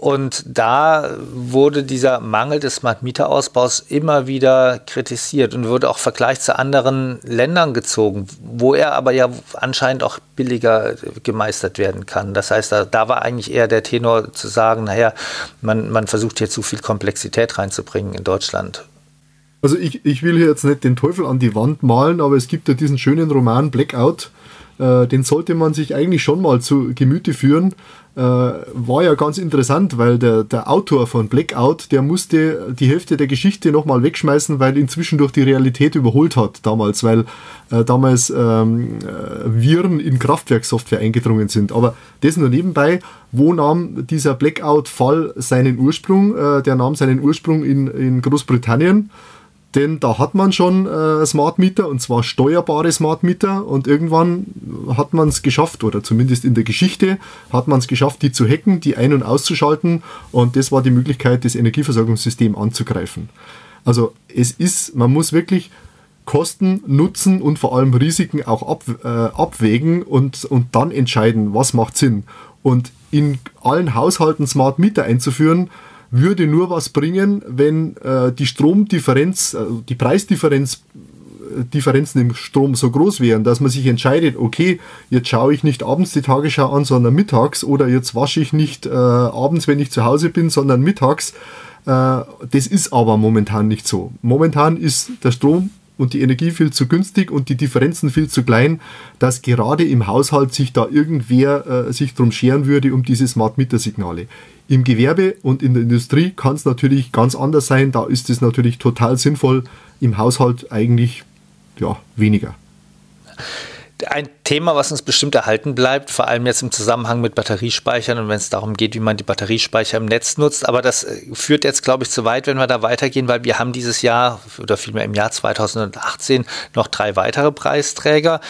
Und da wurde dieser Mangel des Smart Meter Ausbaus immer wieder kritisiert und wurde auch Vergleich zu anderen Ländern gezogen, wo er aber ja anscheinend auch billiger gemeistert werden kann. Das heißt, da, da war eigentlich eher der Tenor zu sagen, naja, man, man versucht hier zu viel Komplexität reinzubringen in Deutschland. Also ich, ich will hier jetzt nicht den Teufel an die Wand malen, aber es gibt ja diesen schönen Roman Blackout, äh, den sollte man sich eigentlich schon mal zu Gemüte führen, äh, war ja ganz interessant, weil der, der Autor von Blackout, der musste die Hälfte der Geschichte nochmal wegschmeißen, weil inzwischen durch die Realität überholt hat damals, weil äh, damals ähm, äh, Viren in Kraftwerksoftware eingedrungen sind. Aber das nur nebenbei, wo nahm dieser Blackout-Fall seinen Ursprung? Äh, der nahm seinen Ursprung in, in Großbritannien denn da hat man schon äh, Smart Meter und zwar steuerbare Smart Meter und irgendwann hat man es geschafft oder zumindest in der Geschichte hat man es geschafft, die zu hacken, die ein- und auszuschalten und das war die Möglichkeit, das Energieversorgungssystem anzugreifen. Also es ist, man muss wirklich Kosten, Nutzen und vor allem Risiken auch ab, äh, abwägen und, und dann entscheiden, was macht Sinn. Und in allen Haushalten Smart Meter einzuführen, würde nur was bringen, wenn äh, die Stromdifferenz, äh, die Preisdifferenz äh, Differenzen im Strom so groß wären, dass man sich entscheidet, okay, jetzt schaue ich nicht abends die Tagesschau an, sondern mittags oder jetzt wasche ich nicht äh, abends, wenn ich zu Hause bin, sondern mittags. Äh, das ist aber momentan nicht so. Momentan ist der Strom und die Energie viel zu günstig und die Differenzen viel zu klein, dass gerade im Haushalt sich da irgendwer äh, sich drum scheren würde um diese Smart Meter Signale. Im Gewerbe und in der Industrie kann es natürlich ganz anders sein. Da ist es natürlich total sinnvoll. Im Haushalt eigentlich ja, weniger. Ein Thema, was uns bestimmt erhalten bleibt, vor allem jetzt im Zusammenhang mit Batteriespeichern und wenn es darum geht, wie man die Batteriespeicher im Netz nutzt. Aber das äh, führt jetzt, glaube ich, zu weit, wenn wir da weitergehen, weil wir haben dieses Jahr oder vielmehr im Jahr 2018 noch drei weitere Preisträger.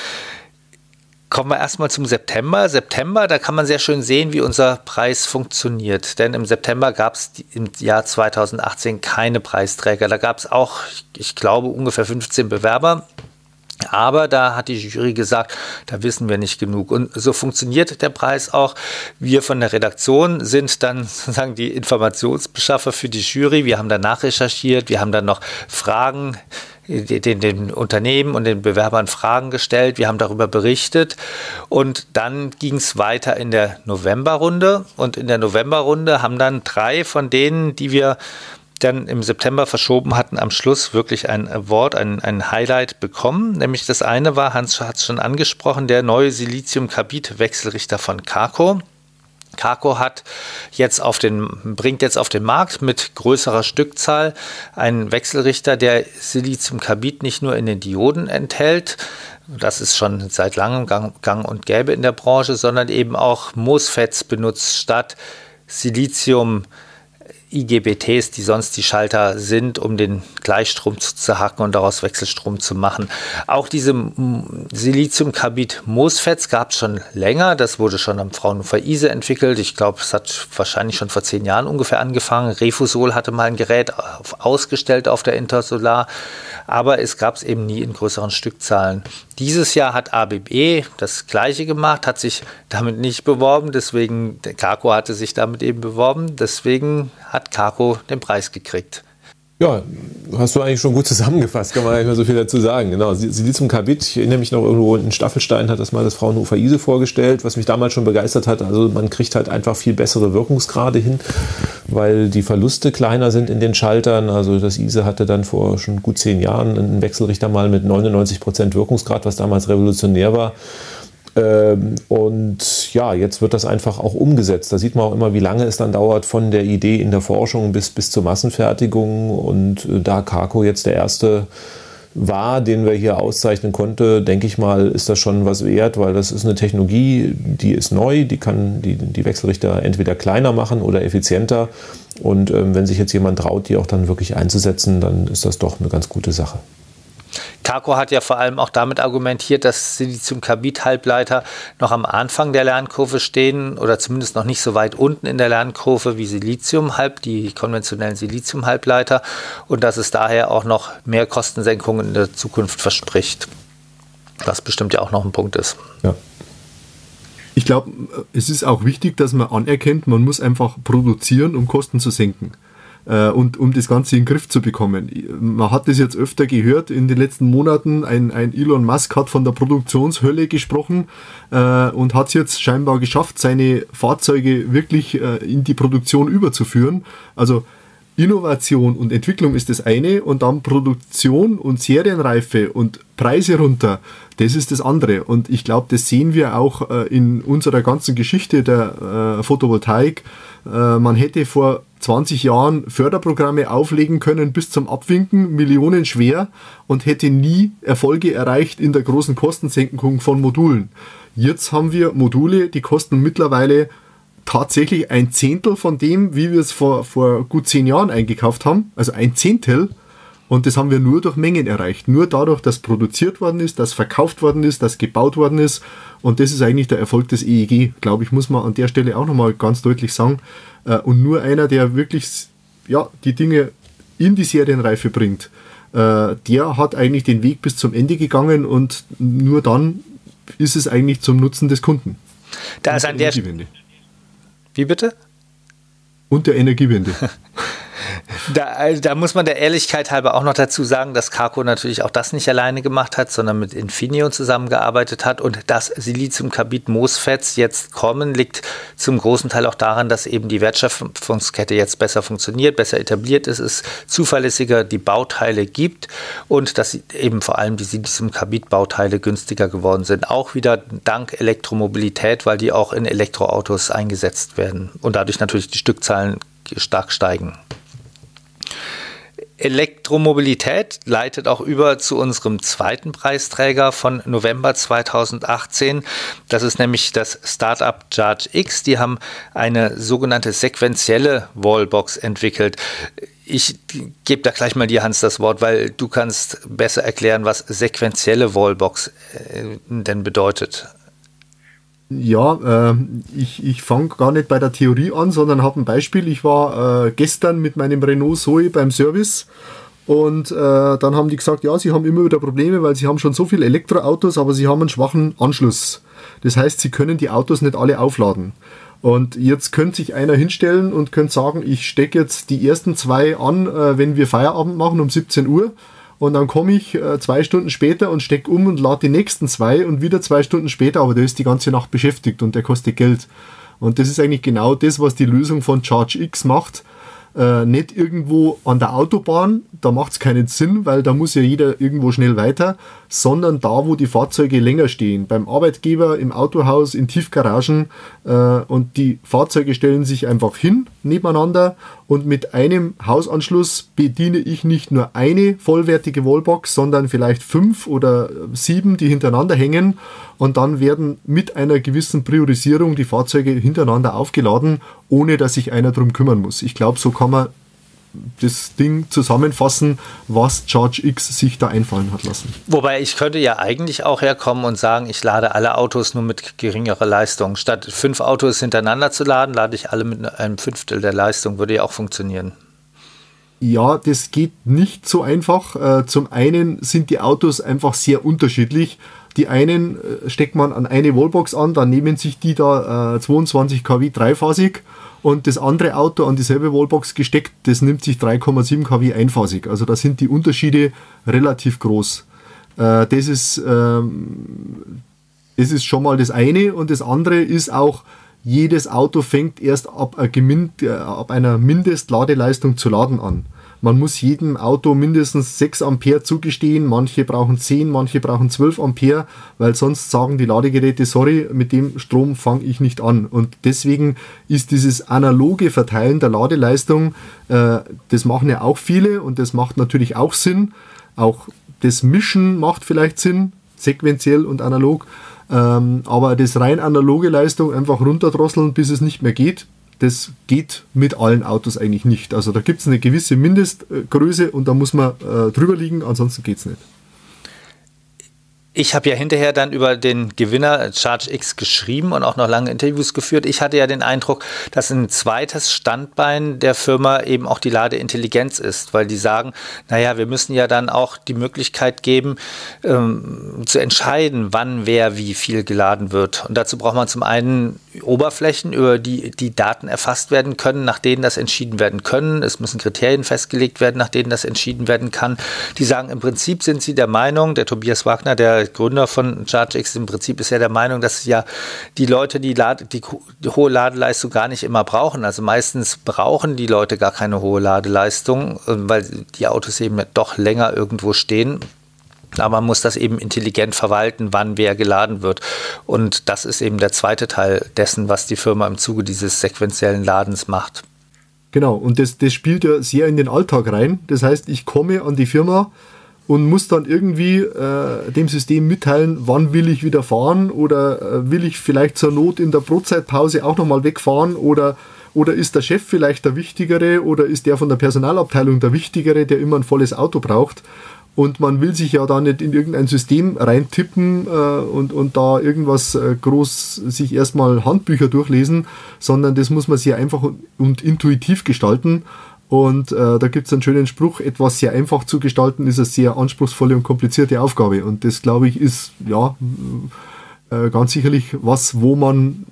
Kommen wir erstmal zum September. September, da kann man sehr schön sehen, wie unser Preis funktioniert. Denn im September gab es im Jahr 2018 keine Preisträger. Da gab es auch, ich glaube, ungefähr 15 Bewerber. Aber da hat die Jury gesagt, da wissen wir nicht genug. Und so funktioniert der Preis auch. Wir von der Redaktion sind dann sozusagen die Informationsbeschaffer für die Jury. Wir haben danach recherchiert, wir haben dann noch Fragen den, den Unternehmen und den Bewerbern Fragen gestellt. Wir haben darüber berichtet. Und dann ging es weiter in der Novemberrunde. Und in der Novemberrunde haben dann drei von denen, die wir dann im September verschoben hatten, am Schluss wirklich ein Award, ein, ein Highlight bekommen. Nämlich das eine war, Hans hat es schon angesprochen, der neue Silizium-Carbid-Wechselrichter von Carco. Carco hat jetzt auf den, bringt jetzt auf den Markt mit größerer Stückzahl einen Wechselrichter, der Siliziumcarbid nicht nur in den Dioden enthält, das ist schon seit langem gang, gang und gäbe in der Branche, sondern eben auch MOSFETs benutzt statt Silizium IGBTs, die sonst die Schalter sind, um den Gleichstrom zu zerhacken und daraus Wechselstrom zu machen. Auch diese Siliziumkarbid MOSFETs gab es schon länger. Das wurde schon am Fraunhofer ISE entwickelt. Ich glaube, es hat wahrscheinlich schon vor zehn Jahren ungefähr angefangen. Refusol hatte mal ein Gerät ausgestellt auf der Intersolar, aber es gab es eben nie in größeren Stückzahlen. Dieses Jahr hat ABB das gleiche gemacht, hat sich damit nicht beworben, deswegen, Carco hatte sich damit eben beworben, deswegen hat Carco den Preis gekriegt. Ja, hast du eigentlich schon gut zusammengefasst, kann man gar nicht mehr so viel dazu sagen. Genau, Siliziumkarbid, ich erinnere mich noch irgendwo in Staffelstein hat das mal das Fraunhofer ISE vorgestellt, was mich damals schon begeistert hat. Also man kriegt halt einfach viel bessere Wirkungsgrade hin, weil die Verluste kleiner sind in den Schaltern. Also das ISE hatte dann vor schon gut zehn Jahren einen Wechselrichter mal mit 99 Prozent Wirkungsgrad, was damals revolutionär war. Ähm, und ja, jetzt wird das einfach auch umgesetzt. Da sieht man auch immer, wie lange es dann dauert von der Idee in der Forschung bis, bis zur Massenfertigung. Und äh, da Carco jetzt der erste war, den wir hier auszeichnen konnte, denke ich mal, ist das schon was wert, weil das ist eine Technologie, die ist neu, die kann die, die Wechselrichter entweder kleiner machen oder effizienter. Und ähm, wenn sich jetzt jemand traut, die auch dann wirklich einzusetzen, dann ist das doch eine ganz gute Sache. Carco hat ja vor allem auch damit argumentiert, dass Silizium-Carbid-Halbleiter noch am Anfang der Lernkurve stehen oder zumindest noch nicht so weit unten in der Lernkurve wie Silizium, halb die konventionellen Silizium-Halbleiter und dass es daher auch noch mehr Kostensenkungen in der Zukunft verspricht. Was bestimmt ja auch noch ein Punkt ist. Ja. Ich glaube, es ist auch wichtig, dass man anerkennt, man muss einfach produzieren, um Kosten zu senken und um das Ganze in den Griff zu bekommen. Man hat das jetzt öfter gehört in den letzten Monaten. Ein, ein Elon Musk hat von der Produktionshölle gesprochen äh, und hat es jetzt scheinbar geschafft, seine Fahrzeuge wirklich äh, in die Produktion überzuführen. Also Innovation und Entwicklung ist das eine und dann Produktion und Serienreife und Preise runter, das ist das andere. Und ich glaube, das sehen wir auch äh, in unserer ganzen Geschichte der äh, Photovoltaik. Äh, man hätte vor 20 Jahren Förderprogramme auflegen können bis zum Abwinken, Millionen schwer und hätte nie Erfolge erreicht in der großen Kostensenkung von Modulen. Jetzt haben wir Module, die kosten mittlerweile tatsächlich ein Zehntel von dem, wie wir es vor, vor gut zehn Jahren eingekauft haben. Also ein Zehntel. Und das haben wir nur durch Mengen erreicht. Nur dadurch, dass produziert worden ist, dass verkauft worden ist, dass gebaut worden ist. Und das ist eigentlich der Erfolg des EEG, glaube ich, muss man an der Stelle auch nochmal ganz deutlich sagen. Äh, und nur einer, der wirklich ja, die Dinge in die Serienreife bringt, äh, der hat eigentlich den Weg bis zum Ende gegangen und nur dann ist es eigentlich zum Nutzen des Kunden. Da ist an der, wie bitte? Und der Energiewende. Da, da, muss man der Ehrlichkeit halber auch noch dazu sagen, dass Carco natürlich auch das nicht alleine gemacht hat, sondern mit Infineon zusammengearbeitet hat und dass Siliziumkarbid MOSFETs jetzt kommen, liegt zum großen Teil auch daran, dass eben die Wertschöpfungskette jetzt besser funktioniert, besser etabliert ist, es zuverlässiger die Bauteile gibt und dass eben vor allem die Siliziumkarbid Bauteile günstiger geworden sind. Auch wieder dank Elektromobilität, weil die auch in Elektroautos eingesetzt werden und dadurch natürlich die Stückzahlen stark steigen. Elektromobilität leitet auch über zu unserem zweiten Preisträger von November 2018. Das ist nämlich das Startup Charge X. Die haben eine sogenannte sequentielle Wallbox entwickelt. Ich gebe da gleich mal dir, Hans, das Wort, weil du kannst besser erklären, was sequentielle Wallbox äh, denn bedeutet. Ja, äh, ich, ich fange gar nicht bei der Theorie an, sondern habe ein Beispiel. Ich war äh, gestern mit meinem Renault Zoe beim Service und äh, dann haben die gesagt, ja, sie haben immer wieder Probleme, weil sie haben schon so viele Elektroautos, aber sie haben einen schwachen Anschluss. Das heißt, sie können die Autos nicht alle aufladen. Und jetzt könnte sich einer hinstellen und könnte sagen, ich stecke jetzt die ersten zwei an, äh, wenn wir Feierabend machen um 17 Uhr und dann komme ich äh, zwei Stunden später und stecke um und lade die nächsten zwei und wieder zwei Stunden später, aber der ist die ganze Nacht beschäftigt und der kostet Geld. Und das ist eigentlich genau das, was die Lösung von Charge X macht äh, nicht irgendwo an der Autobahn, da macht es keinen Sinn, weil da muss ja jeder irgendwo schnell weiter, sondern da, wo die Fahrzeuge länger stehen, beim Arbeitgeber, im Autohaus, in Tiefgaragen äh, und die Fahrzeuge stellen sich einfach hin nebeneinander und mit einem Hausanschluss bediene ich nicht nur eine vollwertige Wallbox, sondern vielleicht fünf oder sieben, die hintereinander hängen und dann werden mit einer gewissen Priorisierung die Fahrzeuge hintereinander aufgeladen, ohne dass sich einer drum kümmern muss. Ich glaube, so kann man das Ding zusammenfassen, was Charge X sich da einfallen hat lassen. Wobei ich könnte ja eigentlich auch herkommen und sagen, ich lade alle Autos nur mit geringerer Leistung. Statt fünf Autos hintereinander zu laden, lade ich alle mit einem Fünftel der Leistung. Würde ja auch funktionieren. Ja, das geht nicht so einfach. Äh, zum einen sind die Autos einfach sehr unterschiedlich. Die einen äh, steckt man an eine Wallbox an, dann nehmen sich die da 22 kW dreiphasig und das andere Auto an dieselbe Wallbox gesteckt, das nimmt sich 3,7 kW einphasig. Also da sind die Unterschiede relativ groß. Äh, das, ist, ähm, das ist schon mal das eine und das andere ist auch, jedes Auto fängt erst ab, äh, ab einer Mindestladeleistung zu laden an. Man muss jedem Auto mindestens 6 Ampere zugestehen. Manche brauchen 10, manche brauchen 12 Ampere, weil sonst sagen die Ladegeräte, sorry, mit dem Strom fange ich nicht an. Und deswegen ist dieses analoge Verteilen der Ladeleistung, äh, das machen ja auch viele und das macht natürlich auch Sinn. Auch das Mischen macht vielleicht Sinn, sequenziell und analog. Ähm, aber das rein analoge Leistung einfach runterdrosseln, bis es nicht mehr geht, das geht mit allen Autos eigentlich nicht. Also da gibt es eine gewisse Mindestgröße und da muss man äh, drüber liegen, ansonsten geht es nicht. Ich habe ja hinterher dann über den Gewinner Charge X geschrieben und auch noch lange Interviews geführt. Ich hatte ja den Eindruck, dass ein zweites Standbein der Firma eben auch die Ladeintelligenz ist, weil die sagen, naja, wir müssen ja dann auch die Möglichkeit geben, ähm, zu entscheiden, wann wer wie viel geladen wird. Und dazu braucht man zum einen Oberflächen, über die die Daten erfasst werden können, nach denen das entschieden werden können. Es müssen Kriterien festgelegt werden, nach denen das entschieden werden kann. Die sagen, im Prinzip sind sie der Meinung, der Tobias Wagner, der Gründer von ChargeX, im Prinzip ist ja der Meinung, dass ja die Leute die, Lade, die, die hohe Ladeleistung gar nicht immer brauchen. Also meistens brauchen die Leute gar keine hohe Ladeleistung, weil die Autos eben doch länger irgendwo stehen. Aber man muss das eben intelligent verwalten, wann wer geladen wird. Und das ist eben der zweite Teil dessen, was die Firma im Zuge dieses sequenziellen Ladens macht. Genau, und das, das spielt ja sehr in den Alltag rein. Das heißt, ich komme an die Firma und muss dann irgendwie äh, dem System mitteilen, wann will ich wieder fahren oder äh, will ich vielleicht zur Not in der Brotzeitpause auch nochmal wegfahren oder, oder ist der Chef vielleicht der Wichtigere oder ist der von der Personalabteilung der Wichtigere, der immer ein volles Auto braucht und man will sich ja da nicht in irgendein System reintippen äh, und, und da irgendwas äh, groß sich erstmal Handbücher durchlesen, sondern das muss man sehr einfach und, und intuitiv gestalten. Und äh, da gibt es einen schönen Spruch, etwas sehr einfach zu gestalten, ist eine sehr anspruchsvolle und komplizierte Aufgabe. Und das, glaube ich, ist ja äh, ganz sicherlich was, wo man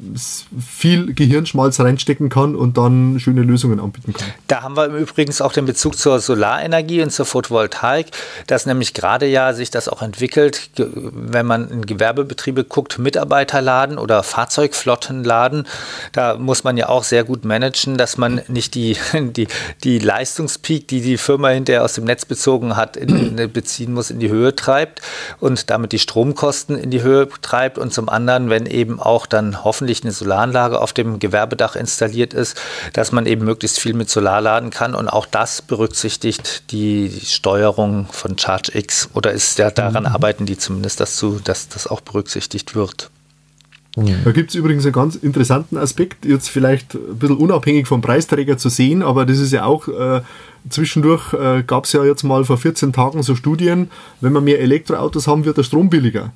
viel Gehirnschmalz reinstecken kann und dann schöne Lösungen anbieten kann. Da haben wir übrigens auch den Bezug zur Solarenergie und zur Photovoltaik, dass nämlich gerade ja sich das auch entwickelt, wenn man in Gewerbebetriebe guckt, Mitarbeiterladen oder Fahrzeugflottenladen, da muss man ja auch sehr gut managen, dass man nicht die, die, die Leistungspeak, die die Firma hinterher aus dem Netz bezogen hat, in, in, beziehen muss, in die Höhe treibt und damit die Stromkosten in die Höhe treibt und zum anderen, wenn eben auch dann hoffentlich eine Solaranlage auf dem Gewerbedach installiert ist, dass man eben möglichst viel mit Solar laden kann und auch das berücksichtigt die Steuerung von ChargeX oder ist ja daran mhm. arbeiten die zumindest dazu, dass das auch berücksichtigt wird. Da gibt es übrigens einen ganz interessanten Aspekt, jetzt vielleicht ein bisschen unabhängig vom Preisträger zu sehen, aber das ist ja auch äh, zwischendurch äh, gab es ja jetzt mal vor 14 Tagen so Studien, wenn wir mehr Elektroautos haben, wird der Strom billiger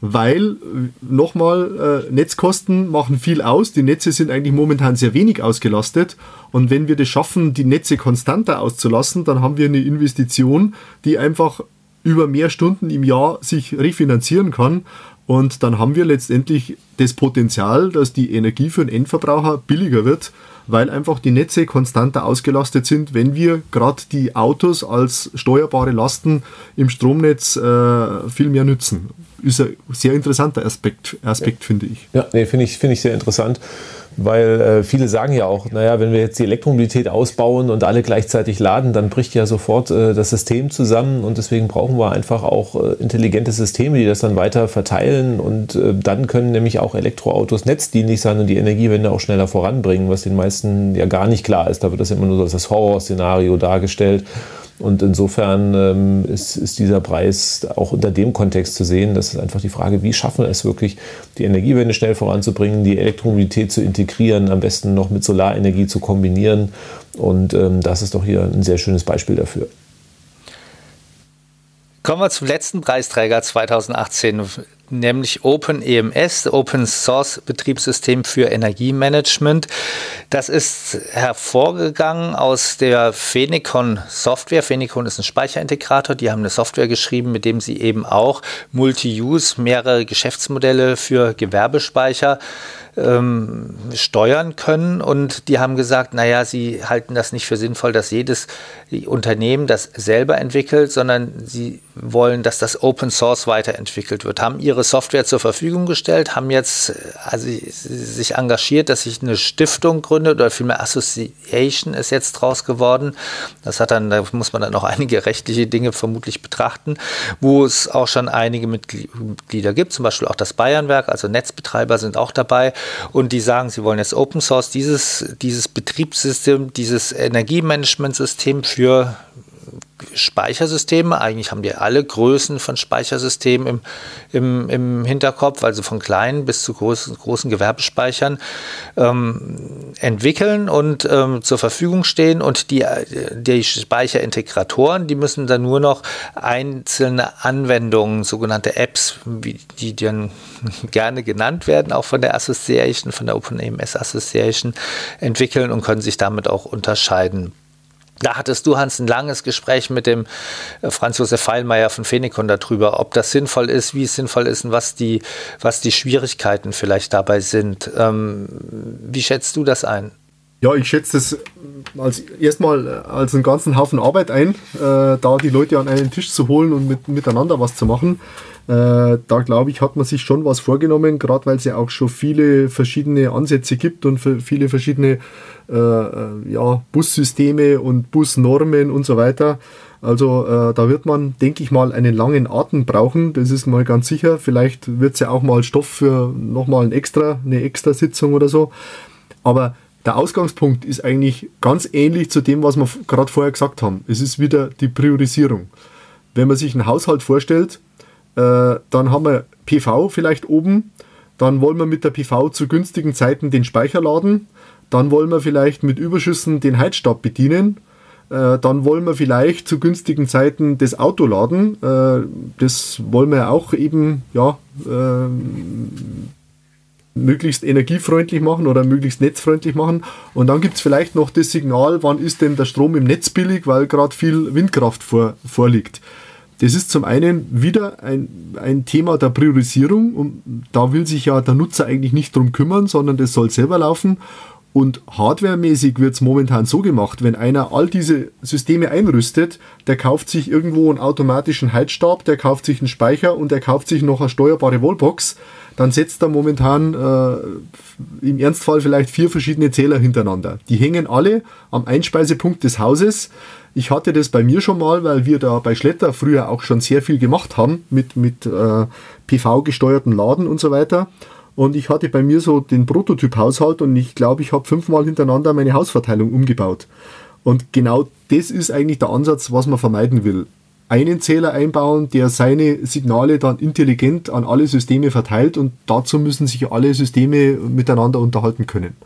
weil nochmal äh, Netzkosten machen viel aus. Die Netze sind eigentlich momentan sehr wenig ausgelastet und wenn wir das schaffen, die Netze konstanter auszulassen, dann haben wir eine Investition, die einfach über mehr Stunden im Jahr sich refinanzieren kann und dann haben wir letztendlich das Potenzial, dass die Energie für den Endverbraucher billiger wird weil einfach die Netze konstanter ausgelastet sind, wenn wir gerade die Autos als steuerbare Lasten im Stromnetz äh, viel mehr nützen. Ist ein sehr interessanter Aspekt, Aspekt finde ich. Ja, nee, finde ich, find ich sehr interessant weil äh, viele sagen ja auch, naja, wenn wir jetzt die Elektromobilität ausbauen und alle gleichzeitig laden, dann bricht ja sofort äh, das System zusammen und deswegen brauchen wir einfach auch äh, intelligente Systeme, die das dann weiter verteilen und äh, dann können nämlich auch Elektroautos netzdienlich sein und die Energiewende auch schneller voranbringen, was den meisten ja gar nicht klar ist. Da wird das immer nur als das Horrorszenario dargestellt. Und insofern ähm, ist, ist, dieser Preis auch unter dem Kontext zu sehen. Das ist einfach die Frage, wie schaffen wir es wirklich, die Energiewende schnell voranzubringen, die Elektromobilität zu integrieren, am besten noch mit Solarenergie zu kombinieren. Und ähm, das ist doch hier ein sehr schönes Beispiel dafür. Kommen wir zum letzten Preisträger 2018 nämlich OpenEMS, Open Source Betriebssystem für Energiemanagement. Das ist hervorgegangen aus der Phenicon Software. Phenicon ist ein Speicherintegrator. Die haben eine Software geschrieben, mit dem sie eben auch Multi-Use, mehrere Geschäftsmodelle für Gewerbespeicher ähm, steuern können. Und die haben gesagt, naja, sie halten das nicht für sinnvoll, dass jedes Unternehmen das selber entwickelt, sondern sie wollen, dass das Open Source weiterentwickelt wird. Haben ihre Software zur Verfügung gestellt, haben jetzt also sich engagiert, dass sich eine Stiftung gründet oder vielmehr Association ist jetzt draus geworden. Das hat dann, da muss man dann noch einige rechtliche Dinge vermutlich betrachten, wo es auch schon einige Mitglieder gibt, zum Beispiel auch das Bayernwerk, also Netzbetreiber sind auch dabei und die sagen, sie wollen jetzt Open Source dieses, dieses Betriebssystem, dieses Energiemanagementsystem für Speichersysteme. Eigentlich haben die alle Größen von Speichersystemen im, im, im Hinterkopf, also von kleinen bis zu großen, großen Gewerbespeichern, ähm, entwickeln und ähm, zur Verfügung stehen. Und die, die Speicherintegratoren, die müssen dann nur noch einzelne Anwendungen, sogenannte Apps, wie die dann gerne genannt werden, auch von der Association, von der OpenAMS Association, entwickeln und können sich damit auch unterscheiden. Da hattest du, Hans, ein langes Gespräch mit dem äh, Franz Josef Feilmeier von Phenikon darüber, ob das sinnvoll ist, wie es sinnvoll ist und was die, was die Schwierigkeiten vielleicht dabei sind. Ähm, wie schätzt du das ein? Ja, ich schätze das als erstmal äh, als einen ganzen Haufen Arbeit ein, äh, da die Leute an einen Tisch zu holen und mit, miteinander was zu machen. Äh, da glaube ich, hat man sich schon was vorgenommen, gerade weil es ja auch schon viele verschiedene Ansätze gibt und viele verschiedene äh, äh, ja, Bussysteme und Busnormen und so weiter. Also äh, da wird man, denke ich mal, einen langen Atem brauchen. Das ist mal ganz sicher. Vielleicht wird es ja auch mal Stoff für nochmal ein extra, eine extra Sitzung oder so. Aber der Ausgangspunkt ist eigentlich ganz ähnlich zu dem, was wir gerade vorher gesagt haben. Es ist wieder die Priorisierung. Wenn man sich einen Haushalt vorstellt, äh, dann haben wir PV vielleicht oben, dann wollen wir mit der PV zu günstigen Zeiten den Speicher laden, dann wollen wir vielleicht mit Überschüssen den Heizstab bedienen, äh, dann wollen wir vielleicht zu günstigen Zeiten das Auto laden, äh, das wollen wir auch eben, ja, äh, möglichst energiefreundlich machen oder möglichst netzfreundlich machen. Und dann gibt es vielleicht noch das Signal, wann ist denn der Strom im Netz billig, weil gerade viel Windkraft vor, vorliegt. Das ist zum einen wieder ein, ein Thema der Priorisierung und da will sich ja der Nutzer eigentlich nicht drum kümmern, sondern das soll selber laufen. Und hardwaremäßig wird es momentan so gemacht, wenn einer all diese Systeme einrüstet, der kauft sich irgendwo einen automatischen Heizstab, der kauft sich einen Speicher und der kauft sich noch eine steuerbare Wallbox dann setzt er momentan äh, im Ernstfall vielleicht vier verschiedene Zähler hintereinander. Die hängen alle am Einspeisepunkt des Hauses. Ich hatte das bei mir schon mal, weil wir da bei Schletter früher auch schon sehr viel gemacht haben mit, mit äh, PV-gesteuerten Laden und so weiter. Und ich hatte bei mir so den Prototyp-Haushalt und ich glaube, ich habe fünfmal hintereinander meine Hausverteilung umgebaut. Und genau das ist eigentlich der Ansatz, was man vermeiden will einen Zähler einbauen, der seine Signale dann intelligent an alle Systeme verteilt und dazu müssen sich alle Systeme miteinander unterhalten können.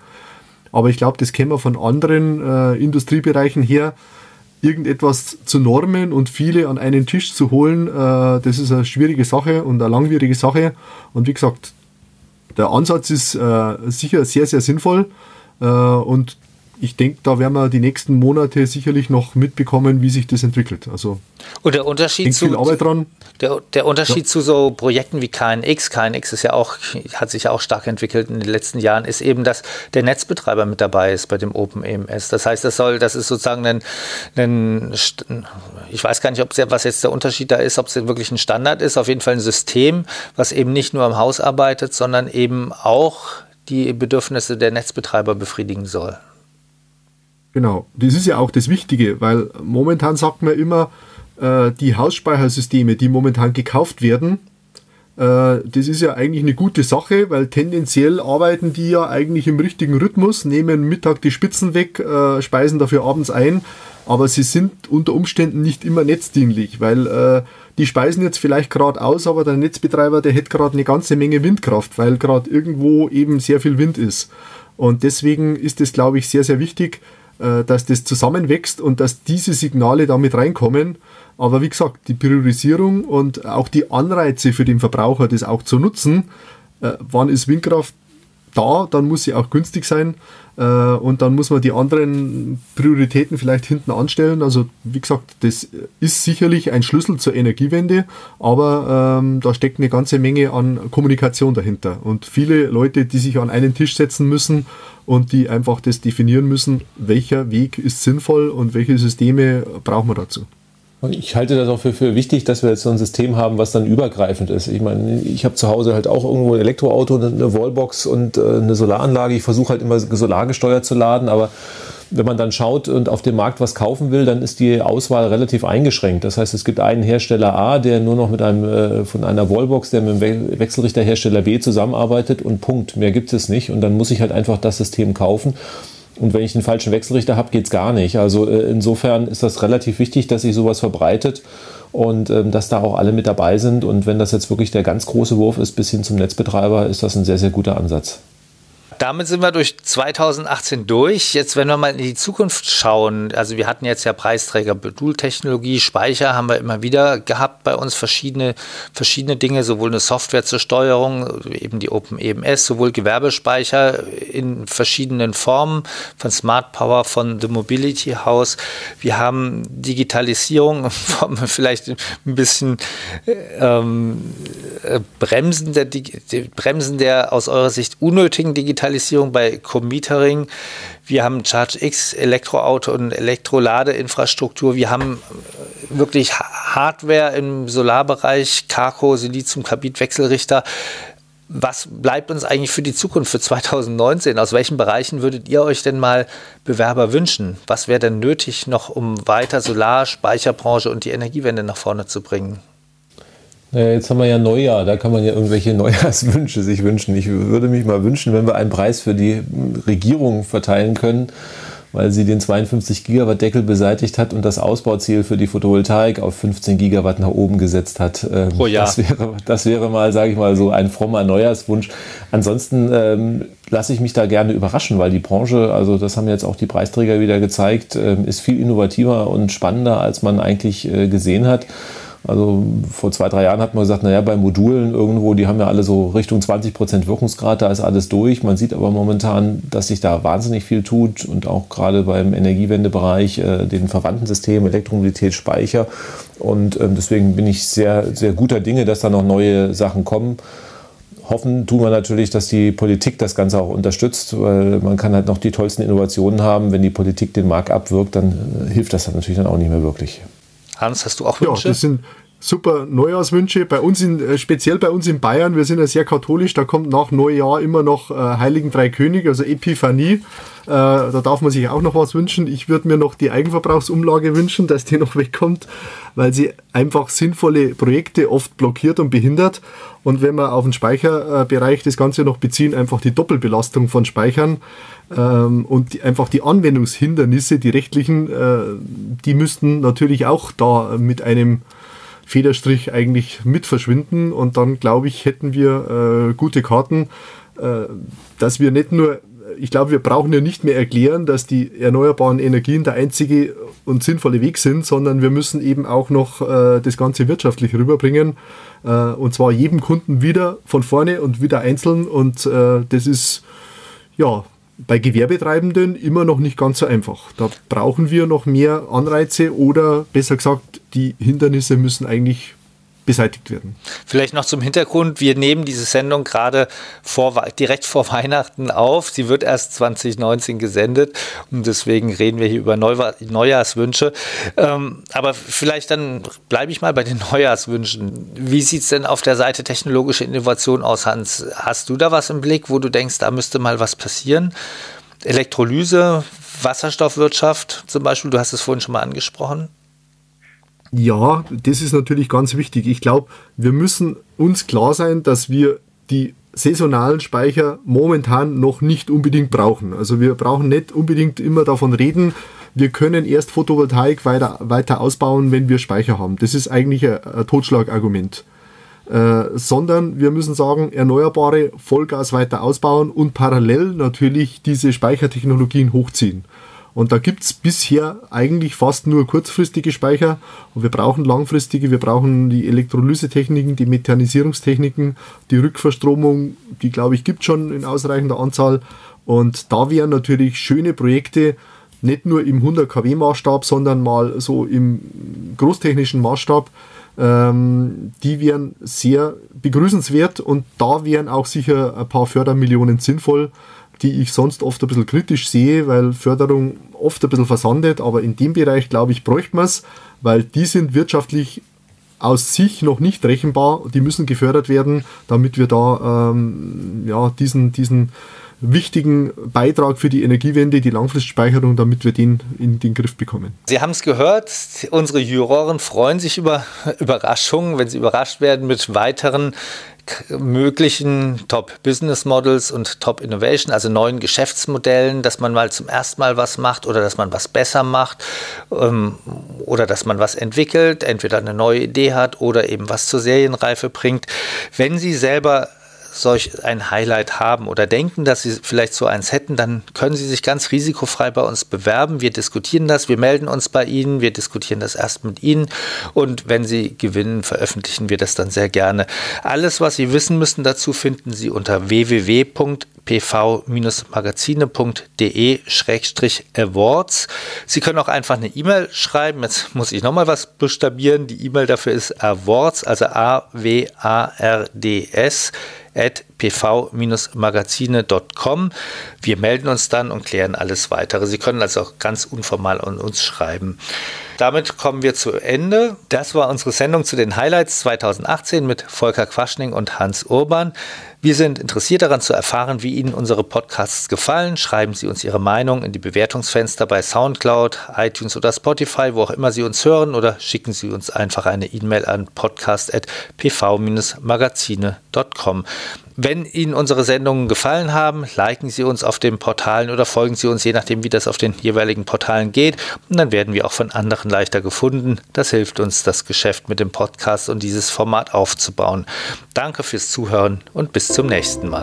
Aber ich glaube, das kennen wir von anderen äh, Industriebereichen her. Irgendetwas zu normen und viele an einen Tisch zu holen, äh, das ist eine schwierige Sache und eine langwierige Sache. Und wie gesagt, der Ansatz ist äh, sicher sehr, sehr sinnvoll. Äh, und ich denke, da werden wir die nächsten Monate sicherlich noch mitbekommen, wie sich das entwickelt. Also und der Unterschied zu Der, der Unterschied ja. zu so Projekten wie KNX, KNX ist ja auch hat sich ja auch stark entwickelt in den letzten Jahren, ist eben, dass der Netzbetreiber mit dabei ist bei dem Open EMS. Das heißt, das soll, das ist sozusagen ein, ein ich weiß gar nicht, ob was jetzt der Unterschied da ist, ob es wirklich ein Standard ist. Auf jeden Fall ein System, was eben nicht nur am Haus arbeitet, sondern eben auch die Bedürfnisse der Netzbetreiber befriedigen soll. Genau, das ist ja auch das Wichtige, weil momentan sagt man immer, äh, die Hausspeichersysteme, die momentan gekauft werden, äh, das ist ja eigentlich eine gute Sache, weil tendenziell arbeiten die ja eigentlich im richtigen Rhythmus, nehmen Mittag die Spitzen weg, äh, speisen dafür abends ein, aber sie sind unter Umständen nicht immer netzdienlich, weil äh, die speisen jetzt vielleicht gerade aus, aber der Netzbetreiber, der hätte gerade eine ganze Menge Windkraft, weil gerade irgendwo eben sehr viel Wind ist. Und deswegen ist es, glaube ich, sehr, sehr wichtig, dass das zusammenwächst und dass diese Signale damit reinkommen. Aber wie gesagt, die Priorisierung und auch die Anreize für den Verbraucher, das auch zu nutzen, äh, wann ist Windkraft da, dann muss sie auch günstig sein äh, und dann muss man die anderen Prioritäten vielleicht hinten anstellen. Also wie gesagt, das ist sicherlich ein Schlüssel zur Energiewende, aber ähm, da steckt eine ganze Menge an Kommunikation dahinter und viele Leute, die sich an einen Tisch setzen müssen und die einfach das definieren müssen, welcher Weg ist sinnvoll und welche Systeme brauchen wir dazu. Ich halte das auch für, für wichtig, dass wir jetzt so ein System haben, was dann übergreifend ist. Ich meine, ich habe zu Hause halt auch irgendwo ein Elektroauto, eine Wallbox und äh, eine Solaranlage. Ich versuche halt immer solargesteuert zu laden, aber wenn man dann schaut und auf dem Markt was kaufen will, dann ist die Auswahl relativ eingeschränkt. Das heißt, es gibt einen Hersteller A, der nur noch mit einem äh, von einer Wallbox, der mit dem Wechselrichterhersteller B zusammenarbeitet und Punkt. Mehr gibt es nicht. Und dann muss ich halt einfach das System kaufen. Und wenn ich einen falschen Wechselrichter habe, geht es gar nicht. Also äh, insofern ist das relativ wichtig, dass sich sowas verbreitet und ähm, dass da auch alle mit dabei sind. Und wenn das jetzt wirklich der ganz große Wurf ist bis hin zum Netzbetreiber, ist das ein sehr, sehr guter Ansatz. Damit sind wir durch 2018 durch. Jetzt, wenn wir mal in die Zukunft schauen, also wir hatten jetzt ja Preisträger Modultechnologie, Speicher haben wir immer wieder gehabt bei uns verschiedene, verschiedene Dinge, sowohl eine Software zur Steuerung, eben die Open EMS, sowohl Gewerbespeicher in verschiedenen Formen, von Smart Power, von The Mobility House. Wir haben Digitalisierung, vielleicht ein bisschen ähm, Bremsen, der, Bremsen der aus eurer Sicht unnötigen Digitalisierung Digitalisierung bei Commetering. Wir haben ChargeX, Elektroauto und Elektroladeinfrastruktur. Wir haben äh, wirklich Hardware im Solarbereich, Carco, Silizium-Carbid-Wechselrichter. Was bleibt uns eigentlich für die Zukunft, für 2019? Aus welchen Bereichen würdet ihr euch denn mal Bewerber wünschen? Was wäre denn nötig noch, um weiter Solar, Speicherbranche und die Energiewende nach vorne zu bringen? Jetzt haben wir ja Neujahr, da kann man ja irgendwelche Neujahrswünsche sich wünschen. Ich würde mich mal wünschen, wenn wir einen Preis für die Regierung verteilen können, weil sie den 52 Gigawatt Deckel beseitigt hat und das Ausbauziel für die Photovoltaik auf 15 Gigawatt nach oben gesetzt hat. Ähm, Pro Jahr. Das wäre, das wäre mal, sage ich mal, so ein frommer Neujahrswunsch. Ansonsten ähm, lasse ich mich da gerne überraschen, weil die Branche, also das haben jetzt auch die Preisträger wieder gezeigt, ähm, ist viel innovativer und spannender, als man eigentlich äh, gesehen hat. Also vor zwei, drei Jahren hat man gesagt, naja, bei Modulen irgendwo, die haben ja alle so Richtung 20 Prozent Wirkungsgrad, da ist alles durch. Man sieht aber momentan, dass sich da wahnsinnig viel tut und auch gerade beim Energiewendebereich, äh, den verwandten Systemen, Elektromobilität, Speicher. Und ähm, deswegen bin ich sehr, sehr guter Dinge, dass da noch neue Sachen kommen. Hoffen tun wir natürlich, dass die Politik das Ganze auch unterstützt, weil man kann halt noch die tollsten Innovationen haben. Wenn die Politik den Markt abwirkt, dann äh, hilft das dann natürlich dann auch nicht mehr wirklich. Hans, hast du auch Wünsche? Ja, das sind super Neujahrswünsche. Bei uns in, äh, speziell bei uns in Bayern, wir sind ja sehr katholisch, da kommt nach Neujahr immer noch äh, Heiligen Drei Könige, also Epiphanie. Äh, da darf man sich auch noch was wünschen. Ich würde mir noch die Eigenverbrauchsumlage wünschen, dass die noch wegkommt, weil sie einfach sinnvolle Projekte oft blockiert und behindert. Und wenn wir auf den Speicherbereich das Ganze noch beziehen, einfach die Doppelbelastung von Speichern ähm, und die, einfach die Anwendungshindernisse, die rechtlichen, äh, die müssten natürlich auch da mit einem Federstrich eigentlich mit verschwinden. Und dann, glaube ich, hätten wir äh, gute Karten, äh, dass wir nicht nur, ich glaube, wir brauchen ja nicht mehr erklären, dass die erneuerbaren Energien der einzige und sinnvolle Weg sind, sondern wir müssen eben auch noch äh, das Ganze wirtschaftlich rüberbringen. Äh, und zwar jedem Kunden wieder von vorne und wieder einzeln. Und äh, das ist, ja, bei Gewerbetreibenden immer noch nicht ganz so einfach. Da brauchen wir noch mehr Anreize oder besser gesagt, die Hindernisse müssen eigentlich beseitigt werden. Vielleicht noch zum Hintergrund, wir nehmen diese Sendung gerade vor, direkt vor Weihnachten auf. Sie wird erst 2019 gesendet und deswegen reden wir hier über Neujahrswünsche. Ähm, aber vielleicht dann bleibe ich mal bei den Neujahrswünschen. Wie sieht es denn auf der Seite technologische Innovation aus, Hans? Hast du da was im Blick, wo du denkst, da müsste mal was passieren? Elektrolyse, Wasserstoffwirtschaft zum Beispiel, du hast es vorhin schon mal angesprochen. Ja, das ist natürlich ganz wichtig. Ich glaube, wir müssen uns klar sein, dass wir die saisonalen Speicher momentan noch nicht unbedingt brauchen. Also wir brauchen nicht unbedingt immer davon reden, wir können erst Photovoltaik weiter, weiter ausbauen, wenn wir Speicher haben. Das ist eigentlich ein, ein Totschlagargument. Äh, sondern wir müssen sagen, Erneuerbare Vollgas weiter ausbauen und parallel natürlich diese Speichertechnologien hochziehen. Und da gibt es bisher eigentlich fast nur kurzfristige Speicher. Und wir brauchen langfristige, wir brauchen die Elektrolysetechniken, die Mechanisierungstechniken, die Rückverstromung, die glaube ich gibt schon in ausreichender Anzahl. Und da wären natürlich schöne Projekte, nicht nur im 100 kW Maßstab, sondern mal so im großtechnischen Maßstab. Ähm, die wären sehr begrüßenswert und da wären auch sicher ein paar Fördermillionen sinnvoll die ich sonst oft ein bisschen kritisch sehe, weil Förderung oft ein bisschen versandet, aber in dem Bereich, glaube ich, bräuchte man es, weil die sind wirtschaftlich aus sich noch nicht rechenbar, die müssen gefördert werden, damit wir da ähm, ja, diesen, diesen wichtigen Beitrag für die Energiewende, die Langfristspeicherung, damit wir den in den Griff bekommen. Sie haben es gehört, unsere Juroren freuen sich über Überraschungen, wenn sie überrascht werden mit weiteren möglichen Top-Business-Models und Top-Innovation, also neuen Geschäftsmodellen, dass man mal zum ersten Mal was macht oder dass man was besser macht ähm, oder dass man was entwickelt, entweder eine neue Idee hat oder eben was zur Serienreife bringt. Wenn Sie selber solch ein Highlight haben oder denken, dass Sie vielleicht so eins hätten, dann können Sie sich ganz risikofrei bei uns bewerben. Wir diskutieren das, wir melden uns bei Ihnen, wir diskutieren das erst mit Ihnen und wenn Sie gewinnen, veröffentlichen wir das dann sehr gerne. Alles, was Sie wissen müssen dazu, finden Sie unter www.pv-magazine.de-awards. Sie können auch einfach eine E-Mail schreiben. Jetzt muss ich nochmal was buchstabieren. Die E-Mail dafür ist awards, also A-W-A-R-D-S pv-magazine.com. Wir melden uns dann und klären alles weitere. Sie können also auch ganz unformal an uns schreiben. Damit kommen wir zu Ende. Das war unsere Sendung zu den Highlights 2018 mit Volker Quaschning und Hans Urban. Wir sind interessiert daran zu erfahren, wie Ihnen unsere Podcasts gefallen. Schreiben Sie uns Ihre Meinung in die Bewertungsfenster bei SoundCloud, iTunes oder Spotify, wo auch immer Sie uns hören, oder schicken Sie uns einfach eine E-Mail an podcast.pv-magazine.com. Wenn Ihnen unsere Sendungen gefallen haben, liken Sie uns auf den Portalen oder folgen Sie uns, je nachdem, wie das auf den jeweiligen Portalen geht. Und dann werden wir auch von anderen leichter gefunden. Das hilft uns, das Geschäft mit dem Podcast und dieses Format aufzubauen. Danke fürs Zuhören und bis zum nächsten Mal.